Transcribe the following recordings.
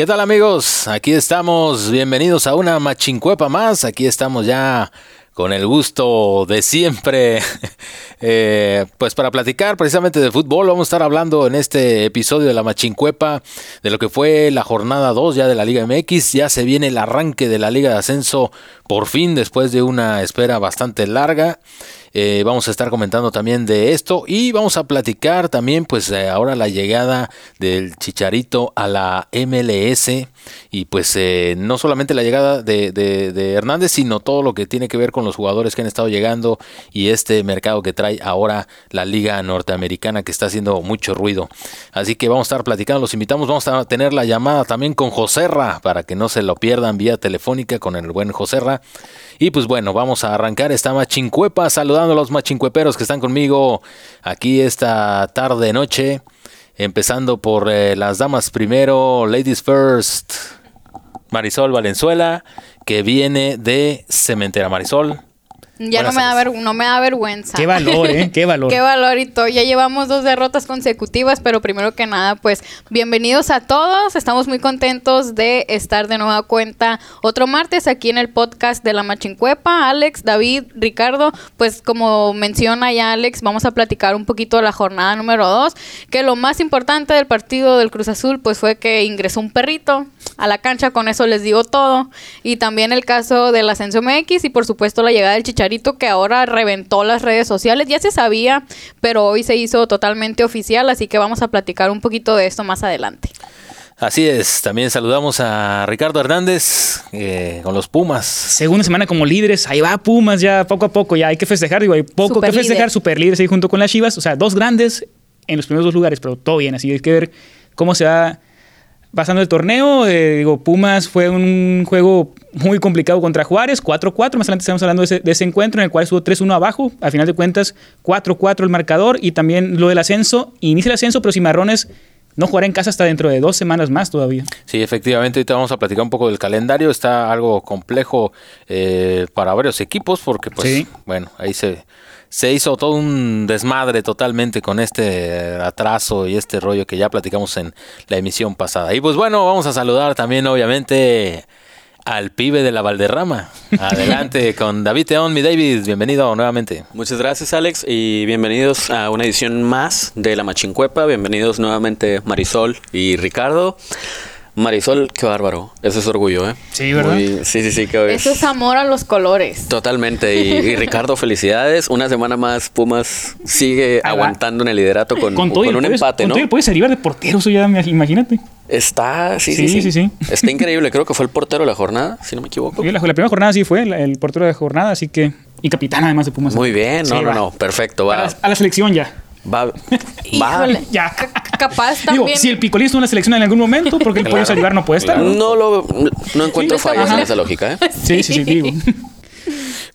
¿Qué tal amigos? Aquí estamos, bienvenidos a una machincuepa más, aquí estamos ya con el gusto de siempre, eh, pues para platicar precisamente de fútbol, vamos a estar hablando en este episodio de la Machincuepa de lo que fue la jornada 2 ya de la Liga MX, ya se viene el arranque de la Liga de Ascenso por fin después de una espera bastante larga. Eh, vamos a estar comentando también de esto y vamos a platicar también pues eh, ahora la llegada del Chicharito a la MLS y pues eh, no solamente la llegada de, de, Hernández sino todo lo que tiene que ver con los jugadores que han estado llegando y este mercado que trae ahora la liga norteamericana que está haciendo mucho ruido. Así que vamos a estar platicando, los invitamos, vamos a tener la llamada también con Joserra para que no se lo pierdan vía telefónica con el buen Joserra. Y pues bueno, vamos a arrancar esta machincuepa saludando a los machincueperos que están conmigo aquí esta tarde noche. Empezando por eh, las damas primero, ladies first. Marisol Valenzuela, que viene de Cementera Marisol. Ya no me, da no me da vergüenza. Qué valor, ¿eh? Qué valor. Qué valor y todo. Ya llevamos dos derrotas consecutivas, pero primero que nada, pues bienvenidos a todos. Estamos muy contentos de estar de nueva cuenta otro martes aquí en el podcast de la Machincuepa. Alex, David, Ricardo, pues como menciona ya Alex, vamos a platicar un poquito de la jornada número dos. Que lo más importante del partido del Cruz Azul, pues fue que ingresó un perrito a la cancha. Con eso les digo todo. Y también el caso del Ascenso MX y por supuesto la llegada del Chicharito que ahora reventó las redes sociales. Ya se sabía, pero hoy se hizo totalmente oficial, así que vamos a platicar un poquito de esto más adelante. Así es, también saludamos a Ricardo Hernández eh, con los Pumas. Segunda semana como líderes, ahí va Pumas ya poco a poco, ya hay que festejar, digo, hay poco que festejar, super líderes ahí junto con las Chivas, o sea, dos grandes en los primeros dos lugares, pero todo bien, así hay que ver cómo se va pasando el torneo. Eh, digo, Pumas fue un juego muy complicado contra Juárez, 4-4. Más adelante estamos hablando de ese, encuentro en el cual estuvo 3-1 abajo. A final de cuentas, 4-4 el marcador y también lo del ascenso. Inicia el ascenso, pero Cimarrones no jugará en casa hasta dentro de dos semanas más todavía. Sí, efectivamente, ahorita vamos a platicar un poco del calendario. Está algo complejo eh, para varios equipos porque, pues, bueno, ahí se se hizo todo un desmadre totalmente con este atraso y este rollo que ya platicamos en la emisión pasada. Y pues bueno, vamos a saludar también obviamente al pibe de la Valderrama. Adelante con David Teón, mi David, bienvenido nuevamente. Muchas gracias Alex y bienvenidos a una edición más de La Machincuepa. Bienvenidos nuevamente Marisol y Ricardo. Marisol, qué bárbaro. Eso es orgullo, ¿eh? Sí, ¿verdad? sí, sí, sí. Que Eso es amor a los colores. Totalmente. Y, Ricardo, felicidades. Una semana más, Pumas sigue aguantando en el liderato con, con, un empate, ¿no? Con puede ser de portero, eso ya, imagínate. Está, sí sí, sí, sí, Está increíble. Creo que fue el portero de la jornada, si no me equivoco. la, primera jornada sí fue el, portero de la jornada, así que. Y capitán además de Pumas. Muy bien, no, no, no. Perfecto. Va. a la selección ya. Va, va. Ya. Capaz también. Digo, si el picolín estuvo en la selección en algún momento, porque el pollo ayudar no puede estar. No lo no encuentro fallas en esa lógica, ¿eh? Sí, sí, sí, digo.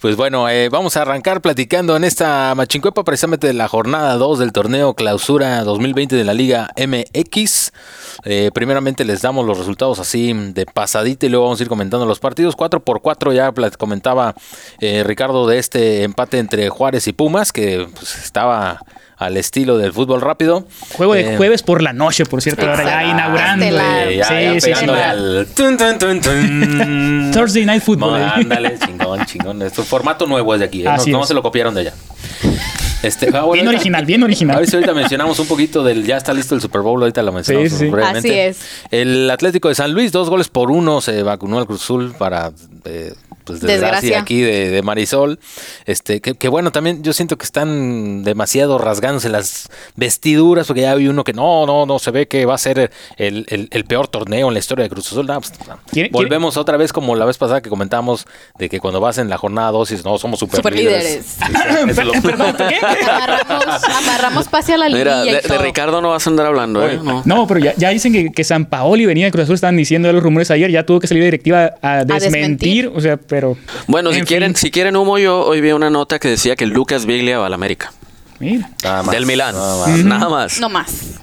Pues bueno, eh, vamos a arrancar platicando en esta machincuepa precisamente de la jornada 2 del torneo Clausura 2020 de la Liga MX. Eh, primeramente les damos los resultados así de pasadita y luego vamos a ir comentando los partidos. 4 por 4 ya comentaba eh, Ricardo de este empate entre Juárez y Pumas que pues, estaba al estilo del fútbol rápido. Juego de eh, jueves por la noche, por cierto, ahora ya inaugurando. sí, sí, sí, Thursday Night Football. ándale, chingón, chingón. Esto formato nuevo es de aquí, ¿eh? no, se lo copiaron de allá. Este, ah, bien original, bien original. A ver si ahorita mencionamos un poquito del. Ya está listo el Super Bowl, ahorita lo mencionamos sí, Así es. El Atlético de San Luis, dos goles por uno, se vacunó al Cruz Azul para eh, pues desgracia, aquí de, Marisol. Este, que, bueno, también yo siento que están demasiado rasgándose las vestiduras, porque ya hay uno que no, no, no, se ve que va a ser el, peor torneo en la historia de Cruz Azul. Pues, volvemos otra vez como la vez pasada que comentábamos de que cuando vas en la jornada 2 dices, no, somos super, líderes. amarramos, pase a la línea. de, Ricardo no vas a andar hablando, ¿eh? No, pero ya, dicen que, que, San Paoli venía de Cruz Azul, estaban diciendo los rumores ayer, ya tuvo que salir la directiva a desmentir, o sea, pero... Bueno, si quieren, si quieren humo, yo hoy vi una nota que decía que Lucas Biglia va a la América. Mira. Del Milán. Nada más. No más.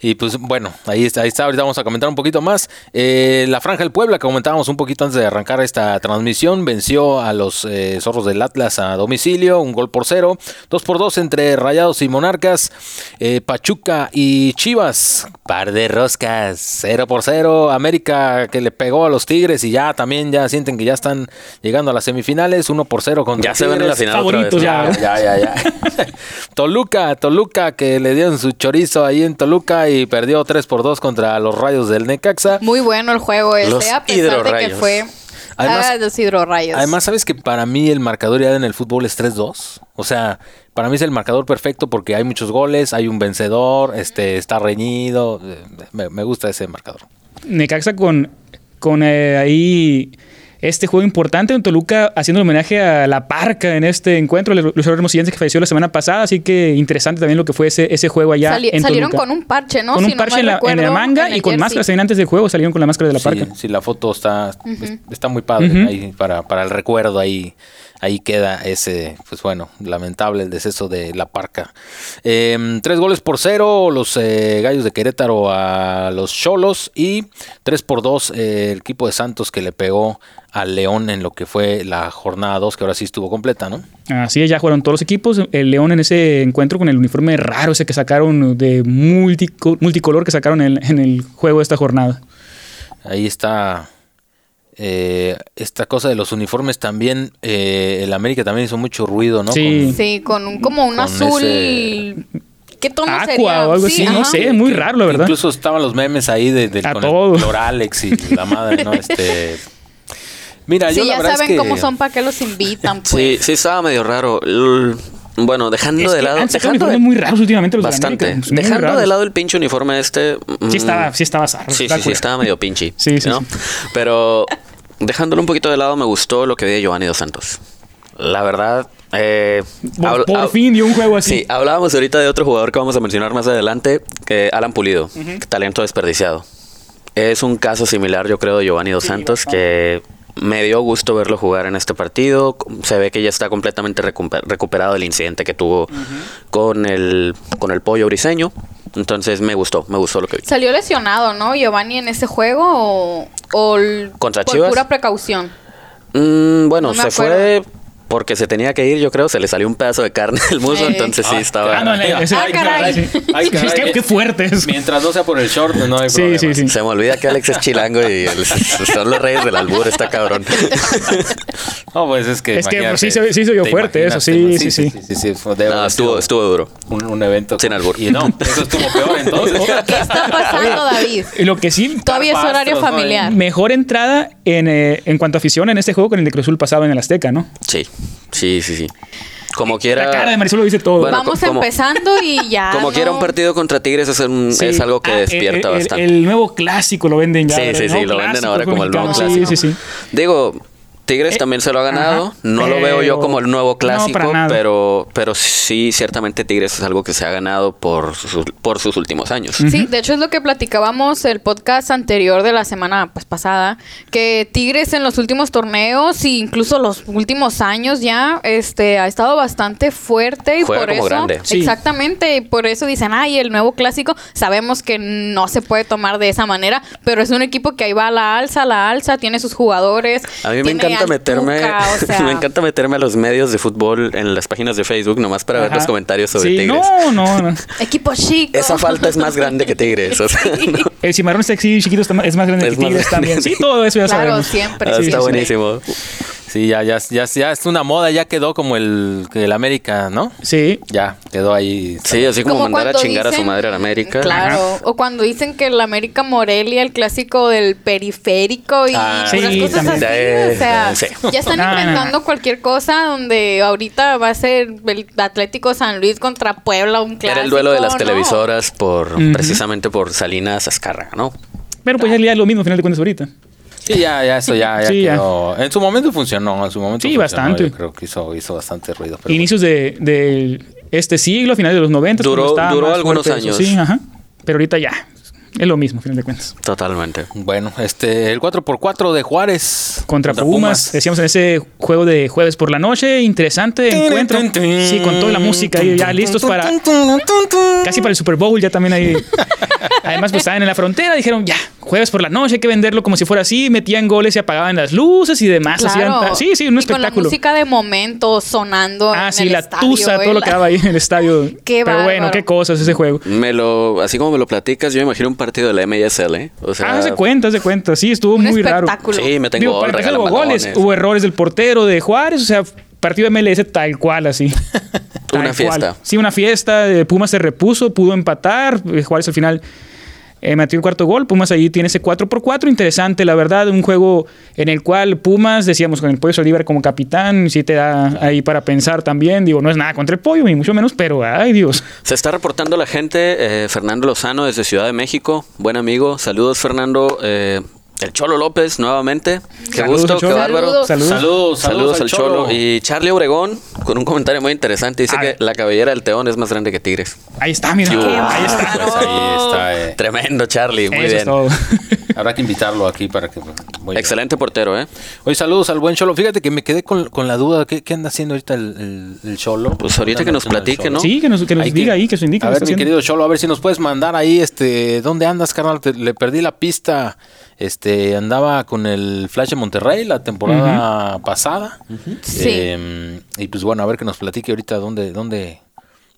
Y pues bueno, ahí está, ahí está. Ahorita vamos a comentar un poquito más. Eh, la Franja del Puebla, que comentábamos un poquito antes de arrancar esta transmisión, venció a los eh, zorros del Atlas a domicilio, un gol por cero. Dos por dos entre Rayados y Monarcas. Eh, Pachuca y Chivas, par de roscas, cero por cero. América que le pegó a los Tigres y ya también ya sienten que ya están llegando a las semifinales, uno por cero contra Ya se ven en la Tigres. final otra vez. Favoritos ya. Ya, ya, ya. Toluca, Toluca que le dieron su chorizo ahí en Toluca y perdió 3 por 2 contra los Rayos del Necaxa. Muy bueno el juego ese, Los a pesar de que hidrorrayos. fue Además- ah, los hidrorrayos. Además, ¿sabes que para mí el marcador ya en el fútbol es 3-2? O sea, para mí es el marcador perfecto porque hay muchos goles, hay un vencedor, este está reñido. eh, Me, me gusta ese marcador. Necaxa con, con eh, ahí este juego importante en Toluca haciendo homenaje a la parca en este encuentro, el Luis Hermosillense que falleció la semana pasada, así que interesante también lo que fue ese, ese juego allá Sali- en salieron Toluca. con un parche, ¿no? Con un parche en la, en la manga en y con jersey. máscaras también antes del juego salieron con la máscara de la parca. Sí, sí, la foto está, es- está muy padre. Ahí para, para el recuerdo ahí, ahí queda ese, pues bueno, lamentable el deceso de la parca. Eh, tres goles por cero, los eh, gallos de Querétaro a los Cholos y tres por dos eh, el equipo de Santos que le pegó al León en lo que fue la jornada 2, que ahora sí estuvo completa, ¿no? Así es, ya jugaron todos los equipos. El León en ese encuentro con el uniforme raro ese que sacaron de multico- multicolor que sacaron en, en el juego de esta jornada. Ahí está eh, esta cosa de los uniformes también. eh, el América también hizo mucho ruido, ¿no? Sí. Con- Sí, con un, como un Con azul. ese- ¿Qué tono Aqua sería? o algo Sí, así, no sé, muy raro la verdad. Incluso estaban los memes ahí de, A con todo. el Cloralex y la madre, ¿no? Este. Mira, yo Sí, la ya verdad saben es que cómo son, para qué los invitan, pues. Sí, sí estaba medio raro. Bueno, dejando Es de lado. han Dejando de, muy raros últimamente los de bastante. América, Dejando de lado el pinche uniforme este. mm, Sí estaba, sí estaba zarro, Sí, sí, sí, estaba medio pinche. Sí, sí, ¿no? sí. Pero dejándolo un poquito de lado, me gustó lo que vi de Giovanni Dos Santos. La verdad. Eh, Por, fin dio un juego así. Sí, hablábamos ahorita de otro jugador que vamos a mencionar más adelante, que Alan Pulido, talento desperdiciado. Es un caso similar, yo creo, de Giovanni Dos Santos, que me dio gusto verlo jugar en este partido. Se ve que ya está completamente recuper- recuperado del incidente que tuvo con, el, con el pollo briseño. Entonces me gustó, me gustó lo que vi. Salió lesionado, ¿no? Giovanni en ese juego o, o el- ¿Contra por Chivas? pura precaución. Mm, bueno, No se acuerdo. fue porque se tenía que ir, yo creo, se le salió un pedazo de carne del muslo, Eh. entonces sí Ay, estaba... Ah, no, le- ese- Ah, caray. sí. Ay, caray. Es que qué fuerte es. Mientras no sea por el short, no hay Sí, problema. sí, sí. Se me olvida que Alex es chilango y el- son los reyes del albur, está cabrón. No, pues es que. Es que, imagínate, sí se- sí se fuerte eso, sí, sí, sí. sí, sí, No, estuvo, estuvo duro. Un, un evento. Sin albur. Y no, eso estuvo peor entonces. ¿Qué está pasando, David? Y Lo que sí, Todavía es horario familiar. mejor entrada en, eh, en cuanto a afición en este juego con el de Cruz Azul pasaba en el Azteca, ¿no? Sí, sí, sí, sí. Como quiera... La cara de Marisol lo dice todo. Bueno, Vamos co- como- empezando y ya. Como ¿no? quiera un partido contra Tigres es, un- Sí. es algo que Ah, despierta el, el- bastante. El nuevo clásico lo venden ya. Sí, sí, sí, lo venden ahora como el nuevo clásico. Sí, sí, sí. Digo, Tigres Eh, también se lo ha ganado. ajá, no lo veo yo como el nuevo clásico, pero, pero sí, ciertamente Tigres es algo que se ha ganado por sus, por sus últimos años. Sí, de hecho es lo que platicábamos el podcast anterior de la semana pues pasada, que Tigres en los últimos torneos e incluso los últimos años ya este ha estado bastante fuerte y Juega por como eso grande. Sí. exactamente, y por eso dicen, "Ay, el nuevo clásico, sabemos que no se puede tomar de esa manera, pero es un equipo que ahí va a la alza, a la alza, tiene sus jugadores, A mí me tiene encanta meterme, Tuca, o sea, me encanta meterme a los medios de fútbol en las páginas de Facebook nomás para ver Ajá. los comentarios sobre Sí, Tigres. No, no, no. equipo chico. Esa falta es más grande que Tigres. o sea, no. El cimarrón sexy chiquito es más grande Es que más Tigres grande. también. Sí, todo eso ya Claro, sabemos. siempre, Ah, sí, está sí. buenísimo. Sí, ya, ya, ya, ya es una moda, ya quedó como el, que el América, ¿no? Sí. Ya, quedó ahí. Sí, así como, mandar a chingar a su dicen- madre a la América. Claro, o cuando dicen que el América Morelia, el clásico del periférico y Ah, puras sí, cosas así, también. o sea, Sí. ya están No, no, no. inventando cualquier cosa donde ahorita va a ser el Atlético San Luis contra Puebla, un clásico. Era el duelo de las ¿no? televisoras por Ujú. precisamente por Salinas Azcárraga, ¿no? Pero pues ya es lo mismo, al final de cuentas, ahorita. Sí, ya, ya, eso ya, ya Sí, ya. quedó. En su momento funcionó, en su momento Sí, funcionó, bastante. Yo creo que hizo, hizo bastante ruido. pero Inicios de, de este siglo, finales de los 90. Duró- duró algunos fuerte eso. años. Sí, ajá. Pero ahorita ya. es lo mismo, a final de cuentas. Totalmente. Bueno, este, el 4x4 de Juárez. Contra, Pumas, decíamos en ese juego de jueves por la noche, interesante encuentro. Sí, con toda la música ahí ya listos para casi para el Super Bowl ya también ahí. Además pues estaban en la frontera, dijeron, ya, jueves por la noche, hay que venderlo como si fuera así, metían goles y apagaban las luces y demás, Claro. sí, sí, un Y espectáculo. con la música de momento sonando Ah, en sí, el la estadio, tusa, todo lo que daba ahí en el estadio. Qué Pero bueno, qué cosas ese juego. Me lo, así como me lo platicas, yo me imagino un partido de la MSL, ¿eh? O sea, Ah, de cuenta, de cuenta. Sí, estuvo Un muy raro. espectáculo. sí, me tengo Digo, para regalan hubo goles, hubo errores del portero de Juárez, o sea, partido MLS tal cual, así. Tal Una fiesta. Sí, una fiesta. eh, Pumas se repuso, pudo empatar. eh, Juárez al final eh, metió el cuarto gol. Pumas ahí tiene ese 4 por 4 Interesante, la verdad. Un juego en el cual Pumas, decíamos, con el Pollo Saldívar como capitán, sí te da ahí para pensar también. Digo, no es nada contra el Pollo, ni mucho menos, pero ay, Dios. Se está reportando la gente, eh, Fernando Lozano desde Ciudad de México, buen amigo. Saludos, Fernando. Eh, el Cholo López, nuevamente. Qué Saludos, gusto, qué bárbaro. Saludos. Saludos. Saludos, Saludos, al Cholo. Y Charlie Obregón, con un comentario muy interesante, dice que la cabellera del Teón es más grande que Tigres. Ahí está, mira. Ahí está. Pues ahí está. eh. Tremendo, Charlie, muy Eso es bien. todo. Habrá que invitarlo aquí para que. Excelente portero, ¿eh? Oye, saludos al buen Cholo. Fíjate que me quedé con, con la duda. ¿Qué, qué anda haciendo ahorita el, el, el Cholo? Pues ahorita ¿Qué que nos platique? ¿no? Sí, que nos, que nos diga ahí, que nos indique. A ver, mi haciendo. querido Cholo, a ver si nos puedes mandar ahí, este, ¿dónde andas, carnal? Te- le perdí la pista. Este, andaba con el Flash de Monterrey la temporada pasada. Sí. Eh, y pues bueno, a ver que nos platique ahorita dónde, dónde,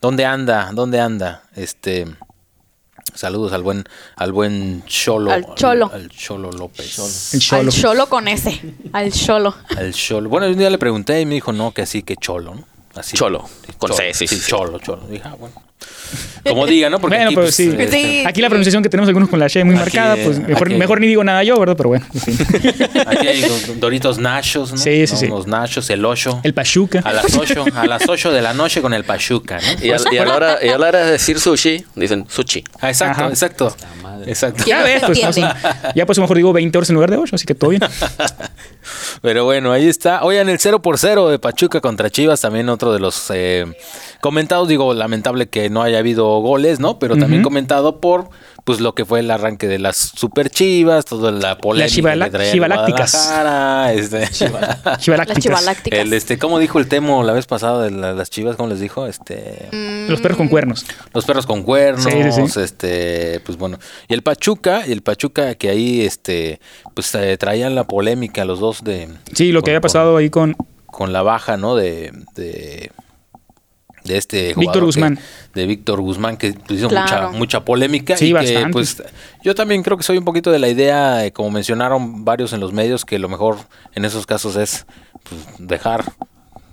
dónde anda, dónde anda. Este, saludos al buen, al buen Cholo. Al Cholo. Al, Cholo López. El Cholo. Al cholo con ese. Al cholo. Al Cholo. Bueno, un día le pregunté y me dijo, no, que así que Cholo, ¿no? Así. Cholo. Con C, sí, sí, sí. Cholo, Cholo. Dije, ah, bueno. Como diga, ¿no? Porque Bueno, aquí, pues sí. este, Sí. Aquí la pronunciación que tenemos algunos con la She muy Aquí, marcada, pues eh, mejor, mejor ni digo nada yo, ¿verdad? Pero bueno, en fin. Aquí hay do- Doritos Nachos, ¿no? Sí, sí, sí. Los Nachos, el 8. El Pachuca. A las 8, a las 8 de la noche con el Pachuca, ¿no? Y a, y a la hora, y a la hora de decir sushi, dicen sushi. Ah, exacto, Ajá. exacto. Exacto. ¿Quién Ya ves, pues, ya pues a lo mejor digo 20 horas en lugar de 8, así que todo bien. Pero bueno, ahí está. Oigan, el 0 por 0 de Pachuca contra Chivas, también otro de los eh, comentados. Digo, lamentable que no haya habido goles, ¿no? Pero también comentado por pues lo que fue el arranque de las Super Chivas, toda la polémica Chivala- que traía el Chivalácticas. Este, Las Chivalácticas. el este, ¿cómo dijo el Temo la vez pasada de la- las Chivas? ¿Cómo les dijo? Este, Los perros con cuernos. los perros con cuernos, Sí, sí, sí. este, pues bueno, y el Pachuca, y el Pachuca que ahí, este, pues eh, traían la polémica los dos de, Sí, lo que había pasado ahí con. con la baja, ¿no? De, de, de este Víctor jugador que- Guzmán. de Víctor Guzmán, que pues, hizo Claro. mucha, mucha polémica. Sí, y que, bastante. pues, yo también creo que soy un poquito de la idea, eh, como mencionaron varios en los medios, que lo mejor en esos casos es pues, dejar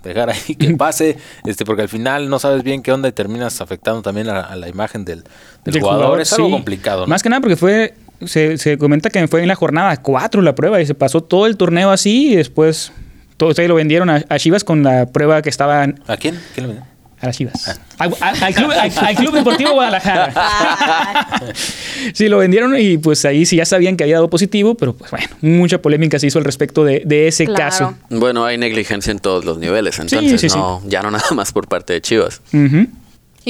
dejar ahí que pase, este porque al final no sabes bien qué onda y terminas afectando también a, a la imagen del, del del jugador. Es algo sí. complicado. ¿no? Más que nada porque fue. Se, se comenta que fue en la jornada 4 la prueba y se pasó todo el torneo así y después. Todo ustedes lo vendieron a, a Chivas con la prueba que estaban ¿A quién? ¿Quién le vendió? A las Chivas. Al, club, al- al Club Deportivo Guadalajara. sí, lo vendieron y pues ahí sí ya sabían que había dado positivo, pero pues bueno, mucha polémica se hizo al respecto de, de ese Claro. caso. Bueno, hay negligencia en todos los niveles, entonces sí, sí. no, ya no nada más por parte de Chivas. Ujú.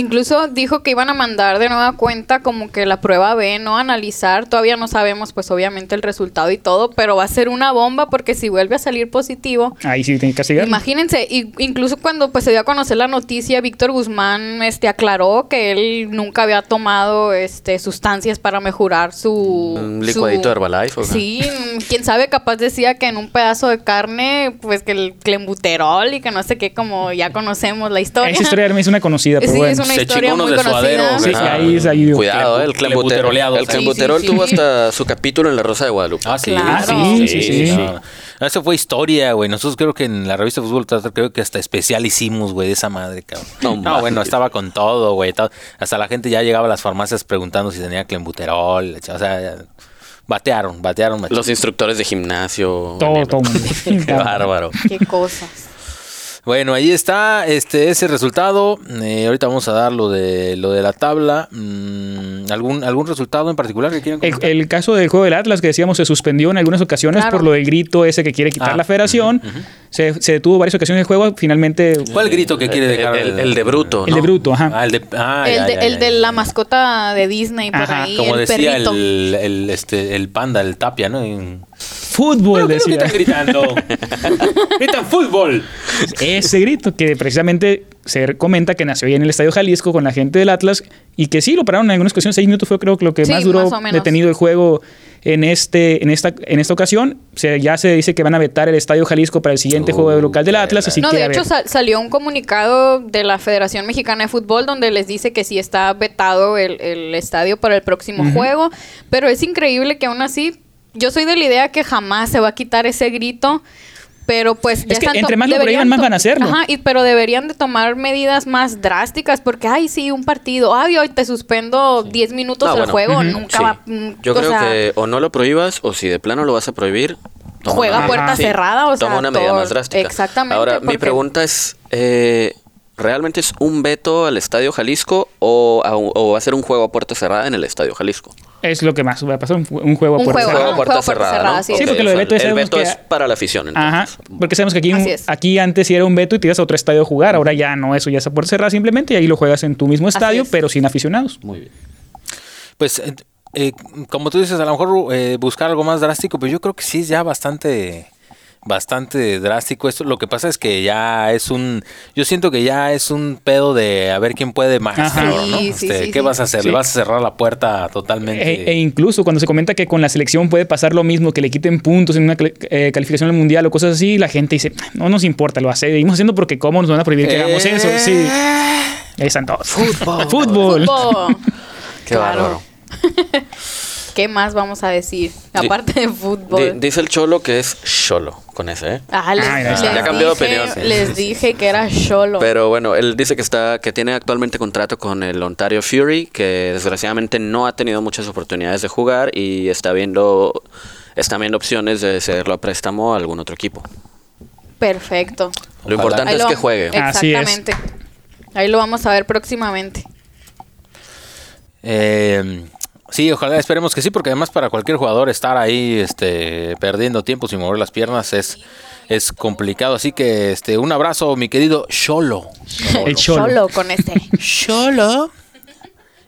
Incluso dijo que iban a mandar de nueva cuenta como que la prueba B, no analizar. Todavía no sabemos, pues obviamente el resultado y todo, pero va a ser una bomba porque si vuelve a salir positivo, Ahí sí tiene que castigar. Imagínense, y- incluso cuando pues se dio a conocer la noticia, Víctor Guzmán este aclaró que él nunca había tomado este sustancias para mejorar su Un licuadito su- de Herbalife, ¿o qué? Sí, mm, quién sabe, capaz decía que en un pedazo de carne, pues que el clembuterol y que no sé qué, como ya conocemos la historia. Esa historia me es una conocida, pero Sí, bueno. es una Se historia chingó muy unos de suadero. Sí, ahí ahí. Cuidado, eh, el Clembu- clembuterol. El Sí, clembuterol sí, tuvo hasta su capítulo en la Rosa de Guadalupe. Ah, sí. Claro. Sí, sí, sí. no. Eso fue historia, güey. Nosotros creo que en la revista Fútbol creo que hasta especial hicimos, güey, de esa madre, cabrón. No bueno, estaba con todo, güey. Hasta la gente ya llegaba a las farmacias preguntando si tenía clembuterol. O sea, batearon, batearon. machín. Los instructores de gimnasio. Todo, todo. Qué bárbaro. Qué cosas. Bueno, ahí está este ese resultado. Eh, ahorita vamos a dar lo de lo de la tabla. Mm, ¿algún, ¿Algún resultado en particular que quieran comentar? El, caso del juego del Atlas que decíamos se suspendió en algunas ocasiones por lo del grito ese que quiere quitar ah, la federación. se, se, detuvo varias ocasiones el juego. Finalmente. ¿Cuál grito que quiere dejar? El, de Bruto. El de Bruto, ajá. Ah, el, de, ah, el, de, la mascota de Disney por ahí. Como decía el, este, el panda, el tapia, ¿no? Fútbol, decía. están gritando? Gritan fútbol. Ese grito que precisamente se comenta que nació ahí en el Estadio Jalisco con la gente del Atlas y que sí lo pararon en algunas ocasiones. Seis minutos fue creo que lo que más duró detenido el juego en, este, en, esta, en esta ocasión. Se, ya se dice que van a vetar el Estadio Jalisco para el siguiente juego local del Atlas. Así no, de hecho salió un comunicado de la Federación Mexicana de Fútbol donde les dice que sí está vetado el, el estadio para el próximo juego. Pero es increíble que aún así yo soy de la idea que jamás se va a quitar ese grito. Pero pues ya es que entre más lo prohíban, más van a hacerlo. Ajá, y, pero deberían de tomar medidas más drásticas porque, ay, sí, un partido, ay, hoy te suspendo 10 minutos del juego, nunca va... Mm, Yo creo que o no lo prohíbas o si de plano lo vas a prohibir, juega puerta cerrada, o sea, toma una medida más drástica. Exactamente. Ahora, mi pregunta es, eh, ¿realmente es un veto al Estadio Jalisco o, o va a ser un juego a puerta cerrada en el Estadio Jalisco? Es lo que más va a pasar, un, juego a puerta cerrada. Un juego a puerta cerrada, sí. porque lo de veto, el veto es para la afición. Ajá, porque sabemos que aquí, aquí antes sí era un veto y te ibas a otro estadio a jugar, ahora ya no, eso ya es a puerta cerrada simplemente y ahí lo juegas en tu mismo estadio, pero sin aficionados. Muy bien. Pues, eh, eh, como tú dices, a lo mejor eh, buscar algo más drástico, pero yo creo que sí es ya bastante bastante drástico esto. Lo que pasa es que ya es un, yo siento que ya es un pedo de a ver quién puede más. ¿no? Este, ¿Qué vas a hacer? ¿Le vas a cerrar la puerta totalmente? E, e, incluso cuando se comenta que con la selección puede pasar lo mismo, que le quiten puntos en una eh, calificación al mundial o cosas así, la gente dice, no nos importa, lo hace, seguimos haciendo porque cómo nos van a prohibir que hagamos eso. Sí. Eh. Ahí están todos. Fútbol. Fútbol. Qué bárbaro. ¿Qué más vamos a decir? Aparte de fútbol. dice el Cholo que es Cholo, con ese, ¿eh? Ah, les, ya cambió de opinión. Les dije que era Cholo. Pero bueno, él dice que está que tiene actualmente contrato con el Ontario Fury, que desgraciadamente no ha tenido muchas oportunidades de jugar y está viendo, está viendo opciones de cederlo a préstamo a algún otro equipo. Perfecto. Lo importante es que juegue. Exactamente. Ahí lo vamos a ver próximamente. Eh, Sí, ojalá, esperemos que sí, porque además para cualquier jugador estar ahí este, perdiendo tiempo sin mover las piernas es, es complicado. Así que este, un abrazo, mi querido Cholo. El Cholo. con este. Cholo.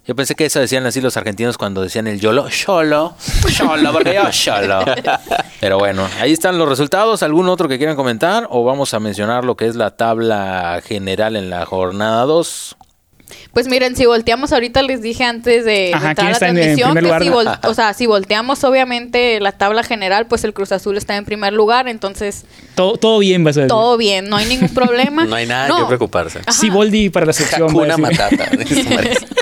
Yo pensé que eso decían así los argentinos cuando decían el YOLO. Cholo. Cholo, porque yo Cholo. Pero bueno, ahí están los resultados. ¿Algún otro que quieran comentar? ¿O vamos a mencionar lo que es la tabla general en la jornada 2? Pues miren, si volteamos, ahorita les dije antes de entrar a la transmisión que si, o sea, si volteamos obviamente la tabla general, pues el Cruz Azul está en primer lugar, entonces... Todo, todo bien, va a ser. Todo bien, no hay ningún problema. no hay nada que preocuparse. Si Boldi para la sección. Una matata.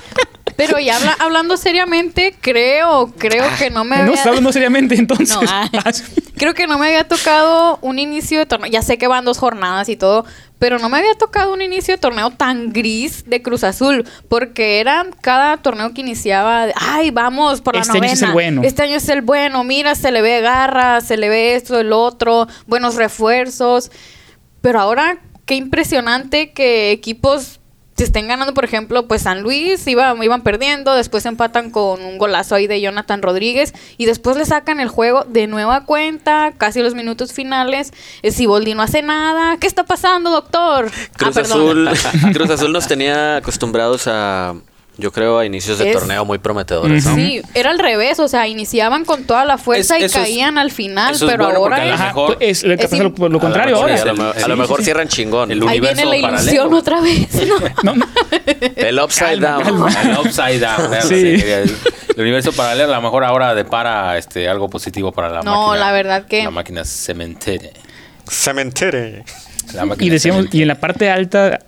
Pero ya hablando seriamente, creo, creo que no me había... No, hablando seriamente entonces. Ah, creo que no me había tocado un inicio de torneo. Ya sé que van dos jornadas y todo, pero no me había tocado un inicio de torneo tan gris de Cruz Azul, porque era cada torneo que iniciaba, ay, vamos por la este novena. Año es el bueno. Este año es el bueno, mira, se le ve garra, se le ve esto, el otro, buenos refuerzos. Pero ahora, qué impresionante que equipos se estén ganando, por ejemplo, pues San Luis iba, iban perdiendo, después empatan con un golazo ahí de Jonathan Rodríguez y después le sacan el juego de nueva cuenta, casi los minutos finales. Eh, Siboldi no hace nada. ¿Qué está pasando, doctor? Cruz, ah, Azul, Cruz Azul nos tenía acostumbrados a yo creo a inicios de torneo muy prometedores. Sí, era al revés, o sea, iniciaban con toda la fuerza y caían al final, pero ahora es, lo, contrario ahora. A, lo, mejor cierran chingón. El Ahí viene la ilusión otra vez. El upside down. El upside down. El, universo paralelo a lo mejor ahora depara este algo positivo para la máquina. No, la verdad que la máquina cementere. Cementere. y decíamos y en la parte alta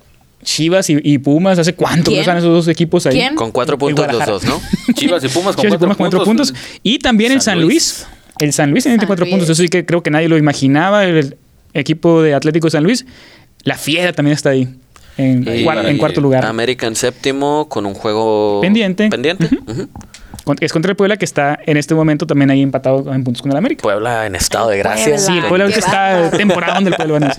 Chivas y, Pumas, ¿hace cuánto no están esos dos equipos ahí? ¿Quién? Con cuatro puntos los dos, ¿no? Chivas y Pumas con, cuatro, puntos. Y también el San Luis. El San Luis tiene cuatro puntos. Eso sí que creo que nadie lo imaginaba. El equipo de Atlético de San Luis. La Fiera también está ahí. En, cuarto lugar. América en séptimo con un juego pendiente. Pendiente. Es contra el Puebla que está en este momento también ahí empatado en puntos con el América. Puebla en estado de gracia. Sí, Puebla que está temporada donde el Puebla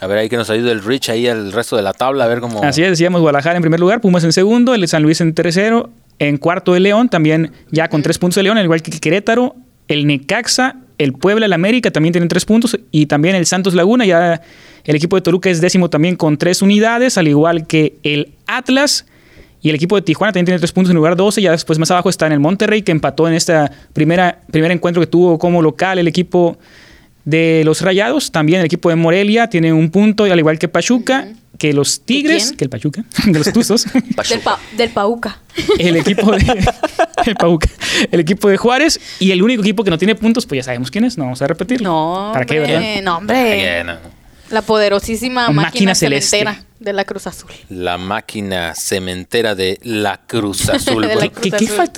a ver, ahí que nos ayude el Rich ahí al resto de la tabla, a ver cómo... Así es, decíamos Guadalajara en primer lugar, Pumas en segundo, el San Luis en tercero, en cuarto el León, también ya con tres puntos de León, al igual que Querétaro, el Necaxa, el Puebla, el América también tienen tres puntos y también el Santos Laguna, ya el equipo de Toluca es décimo también con tres unidades, al igual que el Atlas. Y el equipo de Tijuana también tiene tres puntos en lugar 12. Ya después más abajo está en el Monterrey, que empató en este primer encuentro que tuvo como local el equipo de los Rayados. También el equipo de Morelia tiene un punto, al igual que Pachuca. Que los Tigres, que el Pachuca, de los Tuzos. del, del, Pauca. El equipo de. el Pauca. El equipo de Juárez. Y el único equipo que no tiene puntos, pues ya sabemos quién es. No vamos a repetir. No. ¿Para qué, verdad? No, hombre. La poderosísima máquina, cementera de la Cruz Azul. La máquina cementera de la Cruz Azul. ¿Qué,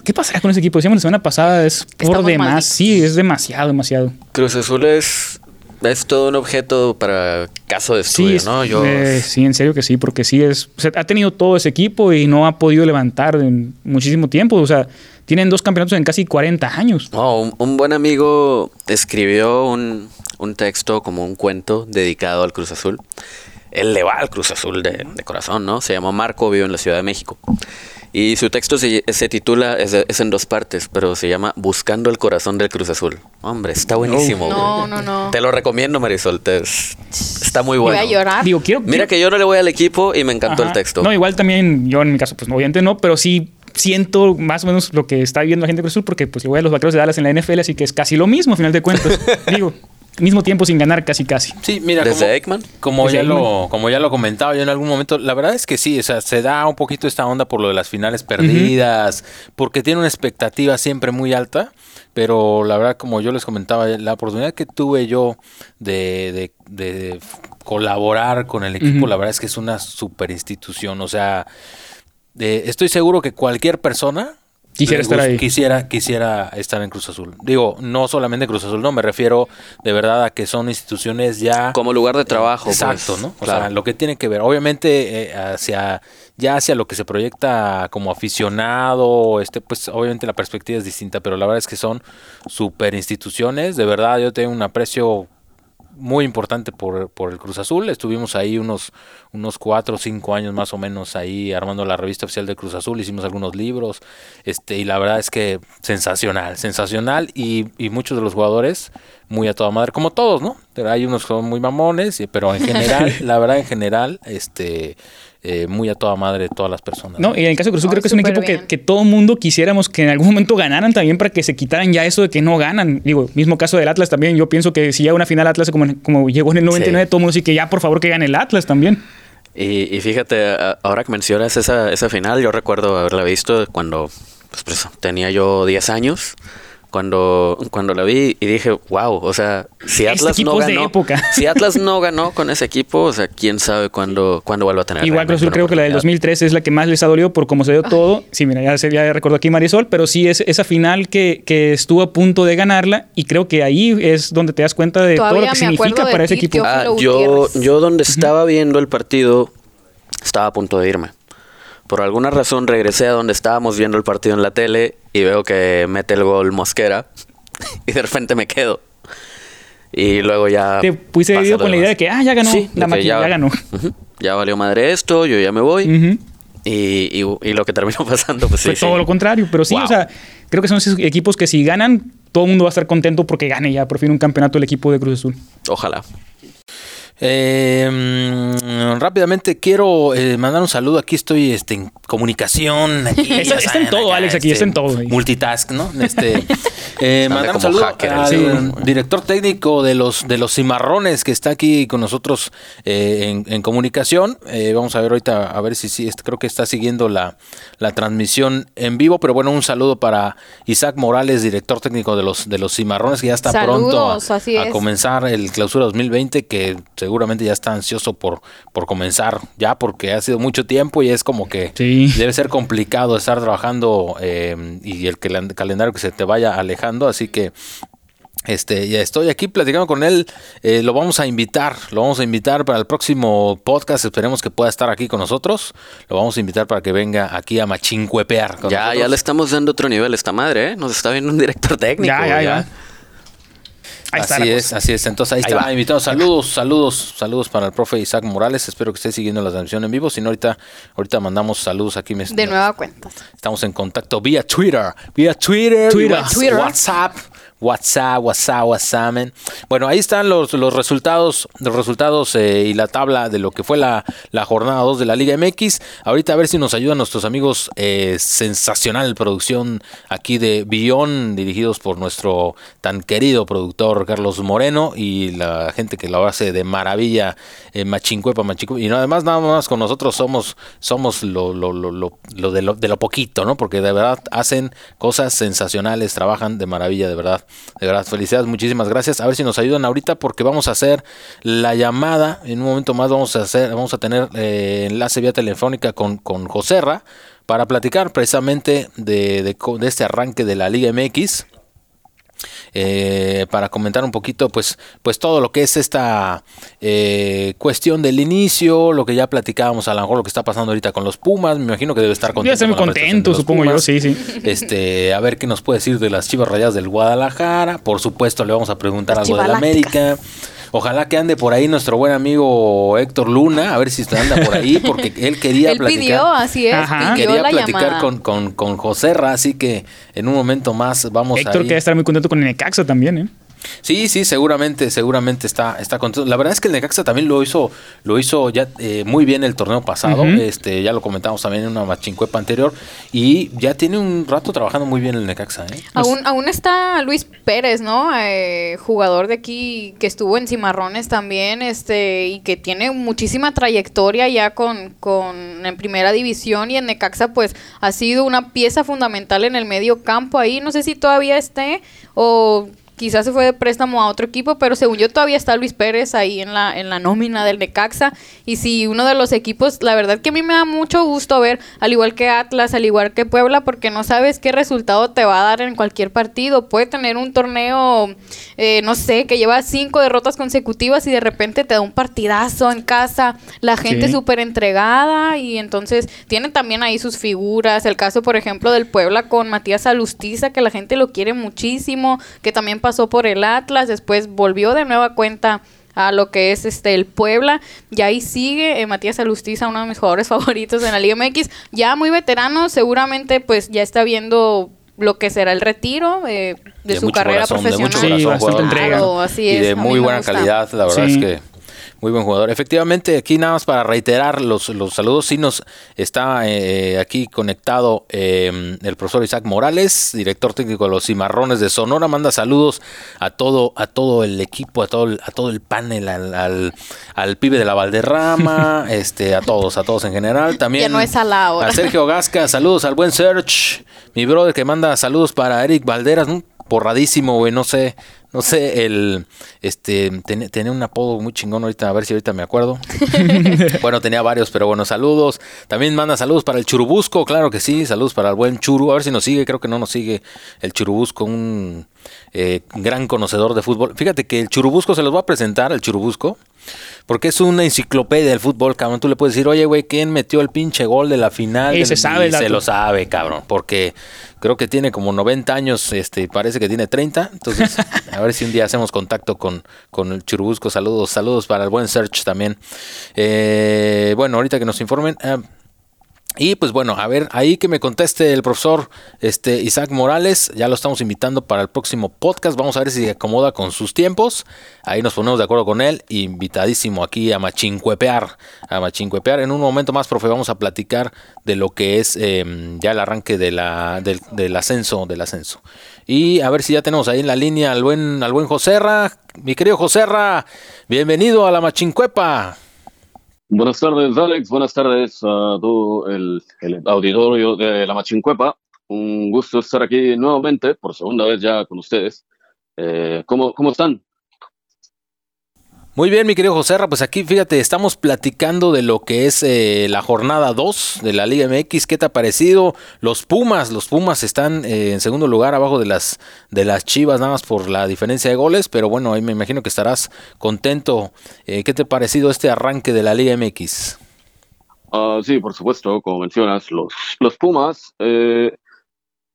¿Qué, pasará con ese equipo? Decíamos la semana pasada, es por demás. Sí, es demasiado, demasiado. Cruz Azul es, es todo un objeto para caso de estudio, ¿no? Yo... Eh, sí, en serio que sí, porque sí es. ha tenido todo ese equipo y no ha podido levantar en muchísimo tiempo. O sea, tienen dos campeonatos en casi 40 años. Oh, un buen amigo escribió un, un texto como un cuento dedicado al Cruz Azul. Él le va al Cruz Azul de, corazón, ¿no? Se llama Marco, vive en la Ciudad de México. Y su texto se, titula, es, en dos partes, pero se llama Buscando el corazón del Cruz Azul. Hombre, está buenísimo. No, no, no. Te lo recomiendo, Marisol. está muy bueno. Voy a llorar. Digo, quiero, Mira que yo no le voy al equipo y me encantó el texto. No, igual también, yo en mi caso, pues obviamente no, pero sí siento más o menos lo que está viendo la gente de Cruz Azul, porque pues le voy a los vaqueros de Dallas en la NFL, así que es casi lo mismo, a final de cuentas. Digo, mismo tiempo sin ganar casi casi. Sí, mira, desde como, Ekman. Como ya lo como ya lo comentaba yo en algún momento, la verdad es que sí, o sea, se da un poquito esta onda por lo de las finales perdidas, porque tiene una expectativa siempre muy alta, pero la verdad como yo les comentaba, la oportunidad que tuve yo de, de, colaborar con el equipo, la verdad es que es una super institución, o sea, estoy seguro que cualquier persona Quisiera estar ahí. Quisiera, quisiera estar en Cruz Azul. Digo, no solamente Cruz Azul, no, me refiero de verdad a que son instituciones ya... Como lugar de trabajo. Pues. exacto, ¿no? O sea, lo que tiene que ver, obviamente, eh, hacia ya hacia lo que se proyecta como aficionado, este, pues obviamente la perspectiva es distinta, pero la verdad es que son super instituciones. De verdad, yo tengo un aprecio muy importante por, por, el Cruz Azul. Estuvimos ahí unos, unos cuatro o cinco años más o menos ahí armando la revista oficial del Cruz Azul, hicimos algunos libros, este, y la verdad es que sensacional, sensacional, y, y muchos de los jugadores muy a toda madre, como todos, ¿no? Pero hay unos que son muy mamones, pero en general, la verdad en general, este eh, muy a toda madre todas las personas. No, y en el caso de Cruz Azul creo que es un equipo que, que, todo mundo quisiéramos que en algún momento ganaran también para que se quitaran ya eso de que no ganan. Digo, mismo caso del Atlas también, yo pienso que si llega una final Atlas como, como llegó en el 99, todo el mundo dice que ya por favor que gane el Atlas también. Y, fíjate, ahora que mencionas esa, esa final, yo recuerdo haberla visto cuando pues, pues tenía yo 10 años cuando, cuando la vi y dije, wow, o sea, si este Atlas no ganó, si Atlas no ganó con ese equipo, o sea, quién sabe cuándo, cuándo vuelva a tener. Igual Cruz creo que la del 2003 es la que más les ha dolido por cómo se dio todo. Sí, mira, ya, se, ya recordó aquí Marisol, pero sí es esa final que, que, estuvo a punto de ganarla y creo que ahí es donde te das cuenta de todo lo que significa para ese equipo. Ah, yo, yo donde estaba viendo el partido estaba a punto de irme. Por alguna razón regresé a donde estábamos viendo el partido en la tele y veo que mete el gol Mosquera y de repente me quedo. Y luego ya... Te puse con la idea de que, ah, ya ganó, la máquina ya, ganó. Ya valió madre esto, yo ya me voy. y, y, lo que terminó pasando, pues Fue sí. todo lo contrario, pero sí, o sea, creo que son esos equipos que si ganan, todo el mundo va a estar contento porque gane ya por fin un campeonato el equipo de Cruz Azul. Ojalá. Eh, rápidamente quiero eh, mandar un saludo. Aquí estoy este, en comunicación. Aquí, está, en todo, Alex, aquí está en todo. Multitask, ¿no? Este, eh, mandar un saludo al director técnico de los, de los cimarrones que está aquí con nosotros eh, en, comunicación. Eh, vamos a ver ahorita, a ver si sí, este, creo que está siguiendo la, la transmisión en vivo. Pero bueno, un saludo para Isaac Morales, director técnico de los, de los cimarrones, que ya está pronto a, comenzar el clausura 2020, que se seguramente ya está ansioso por, por comenzar ya, porque ha sido mucho tiempo y es como que debe ser complicado estar trabajando eh, y el, que el calendario que se te vaya alejando, así que este, ya estoy aquí platicando con él. Eh, lo vamos a invitar, lo vamos a invitar para el próximo podcast. Esperemos que pueda estar aquí con nosotros. Lo vamos a invitar para que venga aquí a machincuepear. ya, ya le estamos dando otro nivel a esta madre, ¿eh? Nos está viendo un director técnico. ya. ya. ya. Así es, así es. Entonces ahí, está invitado. Saludos, saludos, saludos para el profe Isaac Morales. Espero que esté siguiendo la transmisión en vivo. Si no, ahorita, ahorita mandamos saludos aquí. de nueva cuenta. Estamos en contacto vía Twitter, vía Twitter, Twitter. WhatsApp. WhatsApp, WhatsApp, WhatsApp. Bueno, ahí están los, los resultados, los resultados eh, y la tabla de lo que fue la, la, jornada 2 de la Liga MX. Ahorita a ver si nos ayudan nuestros amigos eh, sensacional producción aquí de Billón, dirigidos por nuestro tan querido productor Carlos Moreno y la gente que lo hace de maravilla, eh, Machincuepa, Machincuepa. Y no, además nada más con nosotros somos, somos lo, lo, lo, lo, de lo de lo poquito, ¿no? Porque de verdad hacen cosas sensacionales, trabajan de maravilla, de verdad. De verdad, felicidades, muchísimas gracias. A ver si nos ayudan ahorita porque vamos a hacer la llamada. En un momento más vamos a hacer, vamos a tener eh, enlace vía telefónica con, con Joserra para platicar precisamente de, de, de este arranque de la Liga MX. Eh, para comentar un poquito pues, pues todo lo que es esta eh, cuestión del inicio, lo que ya platicábamos a lo mejor lo que está pasando ahorita con los Pumas, me imagino que debe estar contento. Debe contento, supongo yo, sí, sí. Este, a ver qué nos puede decir de las Chivas Rayadas del Guadalajara, por supuesto le vamos a preguntar algo de la América. Ojalá que ande por ahí nuestro buen amigo Héctor Luna, a ver si anda por ahí, porque él quería él platicar. Pidió, así es, quería platicar con, con, con José Ra, así que en un momento más vamos a. Héctor que estar muy contento con el Necaxa también, ¿eh? Sí, sí, seguramente, seguramente está, está contento. La verdad es que el Necaxa también lo hizo, lo hizo ya eh, muy bien el torneo pasado. Este, ya lo comentamos también en una machincuepa anterior. Y ya tiene un rato trabajando muy bien el Necaxa, ¿eh? Aún, aún está Luis Pérez, ¿no? Eh, jugador de aquí que estuvo en Cimarrones también, este, y que tiene muchísima trayectoria ya con, con en primera división. Y en Necaxa, pues, ha sido una pieza fundamental en el medio campo ahí. No sé si todavía esté o quizás se fue de préstamo a otro equipo, pero según yo todavía está Luis Pérez ahí en la, en la nómina del Necaxa. Y si uno de los equipos, la verdad que a mí me da mucho gusto ver, al igual que Atlas, al igual que Puebla, porque no sabes qué resultado te va a dar en cualquier partido. Puede tener un torneo, eh, no sé, que lleva cinco derrotas consecutivas y de repente te da un partidazo en casa, la gente súper entregada y entonces tiene también ahí sus figuras. El caso, por ejemplo, del Puebla con Matías Alustiza, que la gente lo quiere muchísimo, que también pasó por el Atlas, después volvió de nueva cuenta a lo que es este el Puebla y ahí sigue eh, Matías Alustiza, uno de mis jugadores favoritos en la Liga MX, ya muy veterano, seguramente pues ya está viendo lo que será el retiro eh, de, su carrera profesional. De y de muy buena calidad, la verdad es que muy buen jugador. Efectivamente, aquí nada más para reiterar los, los saludos, sí nos está eh, aquí conectado eh, el profesor Isaac Morales, director técnico de los Cimarrones de Sonora, manda saludos a todo, a todo el equipo, a todo, a todo el panel, al, al, pibe de la Valderrama, este, a todos, a todos en general. También no es a, la a Sergio Gasca, saludos al buen Search, mi brother que manda saludos para Eric Valderas, un porradísimo, güey, no sé, no sé, el este tenía un apodo muy chingón ahorita, a ver si ahorita me acuerdo. bueno, tenía varios, pero bueno, saludos. También manda saludos para el Churubusco, claro que sí, saludos para el buen Churu, a ver si nos sigue, creo que no nos sigue el Churubusco, un eh, gran conocedor de fútbol. Fíjate que el Churubusco se los va a presentar, el Churubusco. Porque es una enciclopedia del fútbol, cabrón. Tú le puedes decir, oye, güey, ¿quién metió el pinche gol de la final? Y se sabe, se lo sabe, cabrón. Porque creo que tiene como 90 años, este, parece que tiene 30. Entonces, a ver si un día hacemos contacto con, con el Churubusco. Saludos, saludos para el buen Search también. Eh, bueno, ahorita que nos informen. Ah, y pues bueno, a ver, ahí que me conteste el profesor este, Isaac Morales, ya lo estamos invitando para el próximo podcast, vamos a ver si se acomoda con sus tiempos, ahí nos ponemos de acuerdo con él, invitadísimo aquí a machincuepear, a machincuepear. En un momento más, profe, vamos a platicar de lo que es em, ya el arranque de la, del, del, ascenso, del ascenso. Y a ver si ya tenemos ahí en la línea al buen, al buen Joserra, mi querido Joserra, bienvenido a la machincuepa. Buenas tardes, Alex. Buenas tardes a todo el, auditorio de La Machincuepa. Un gusto estar aquí nuevamente, por segunda vez ya con ustedes. Eh, ¿cómo, ¿Cómo están? Muy bien, mi querido José pues aquí fíjate, estamos platicando de lo que es eh, la jornada 2 de la Liga MX. ¿Qué te ha parecido? Los Pumas, los Pumas están eh, en segundo lugar abajo de las, de las Chivas, nada más por la diferencia de goles, pero bueno, ahí me imagino que estarás contento. Eh, ¿Qué te ha parecido este arranque de la Liga MX? Ah, sí, por supuesto, como mencionas, los, los Pumas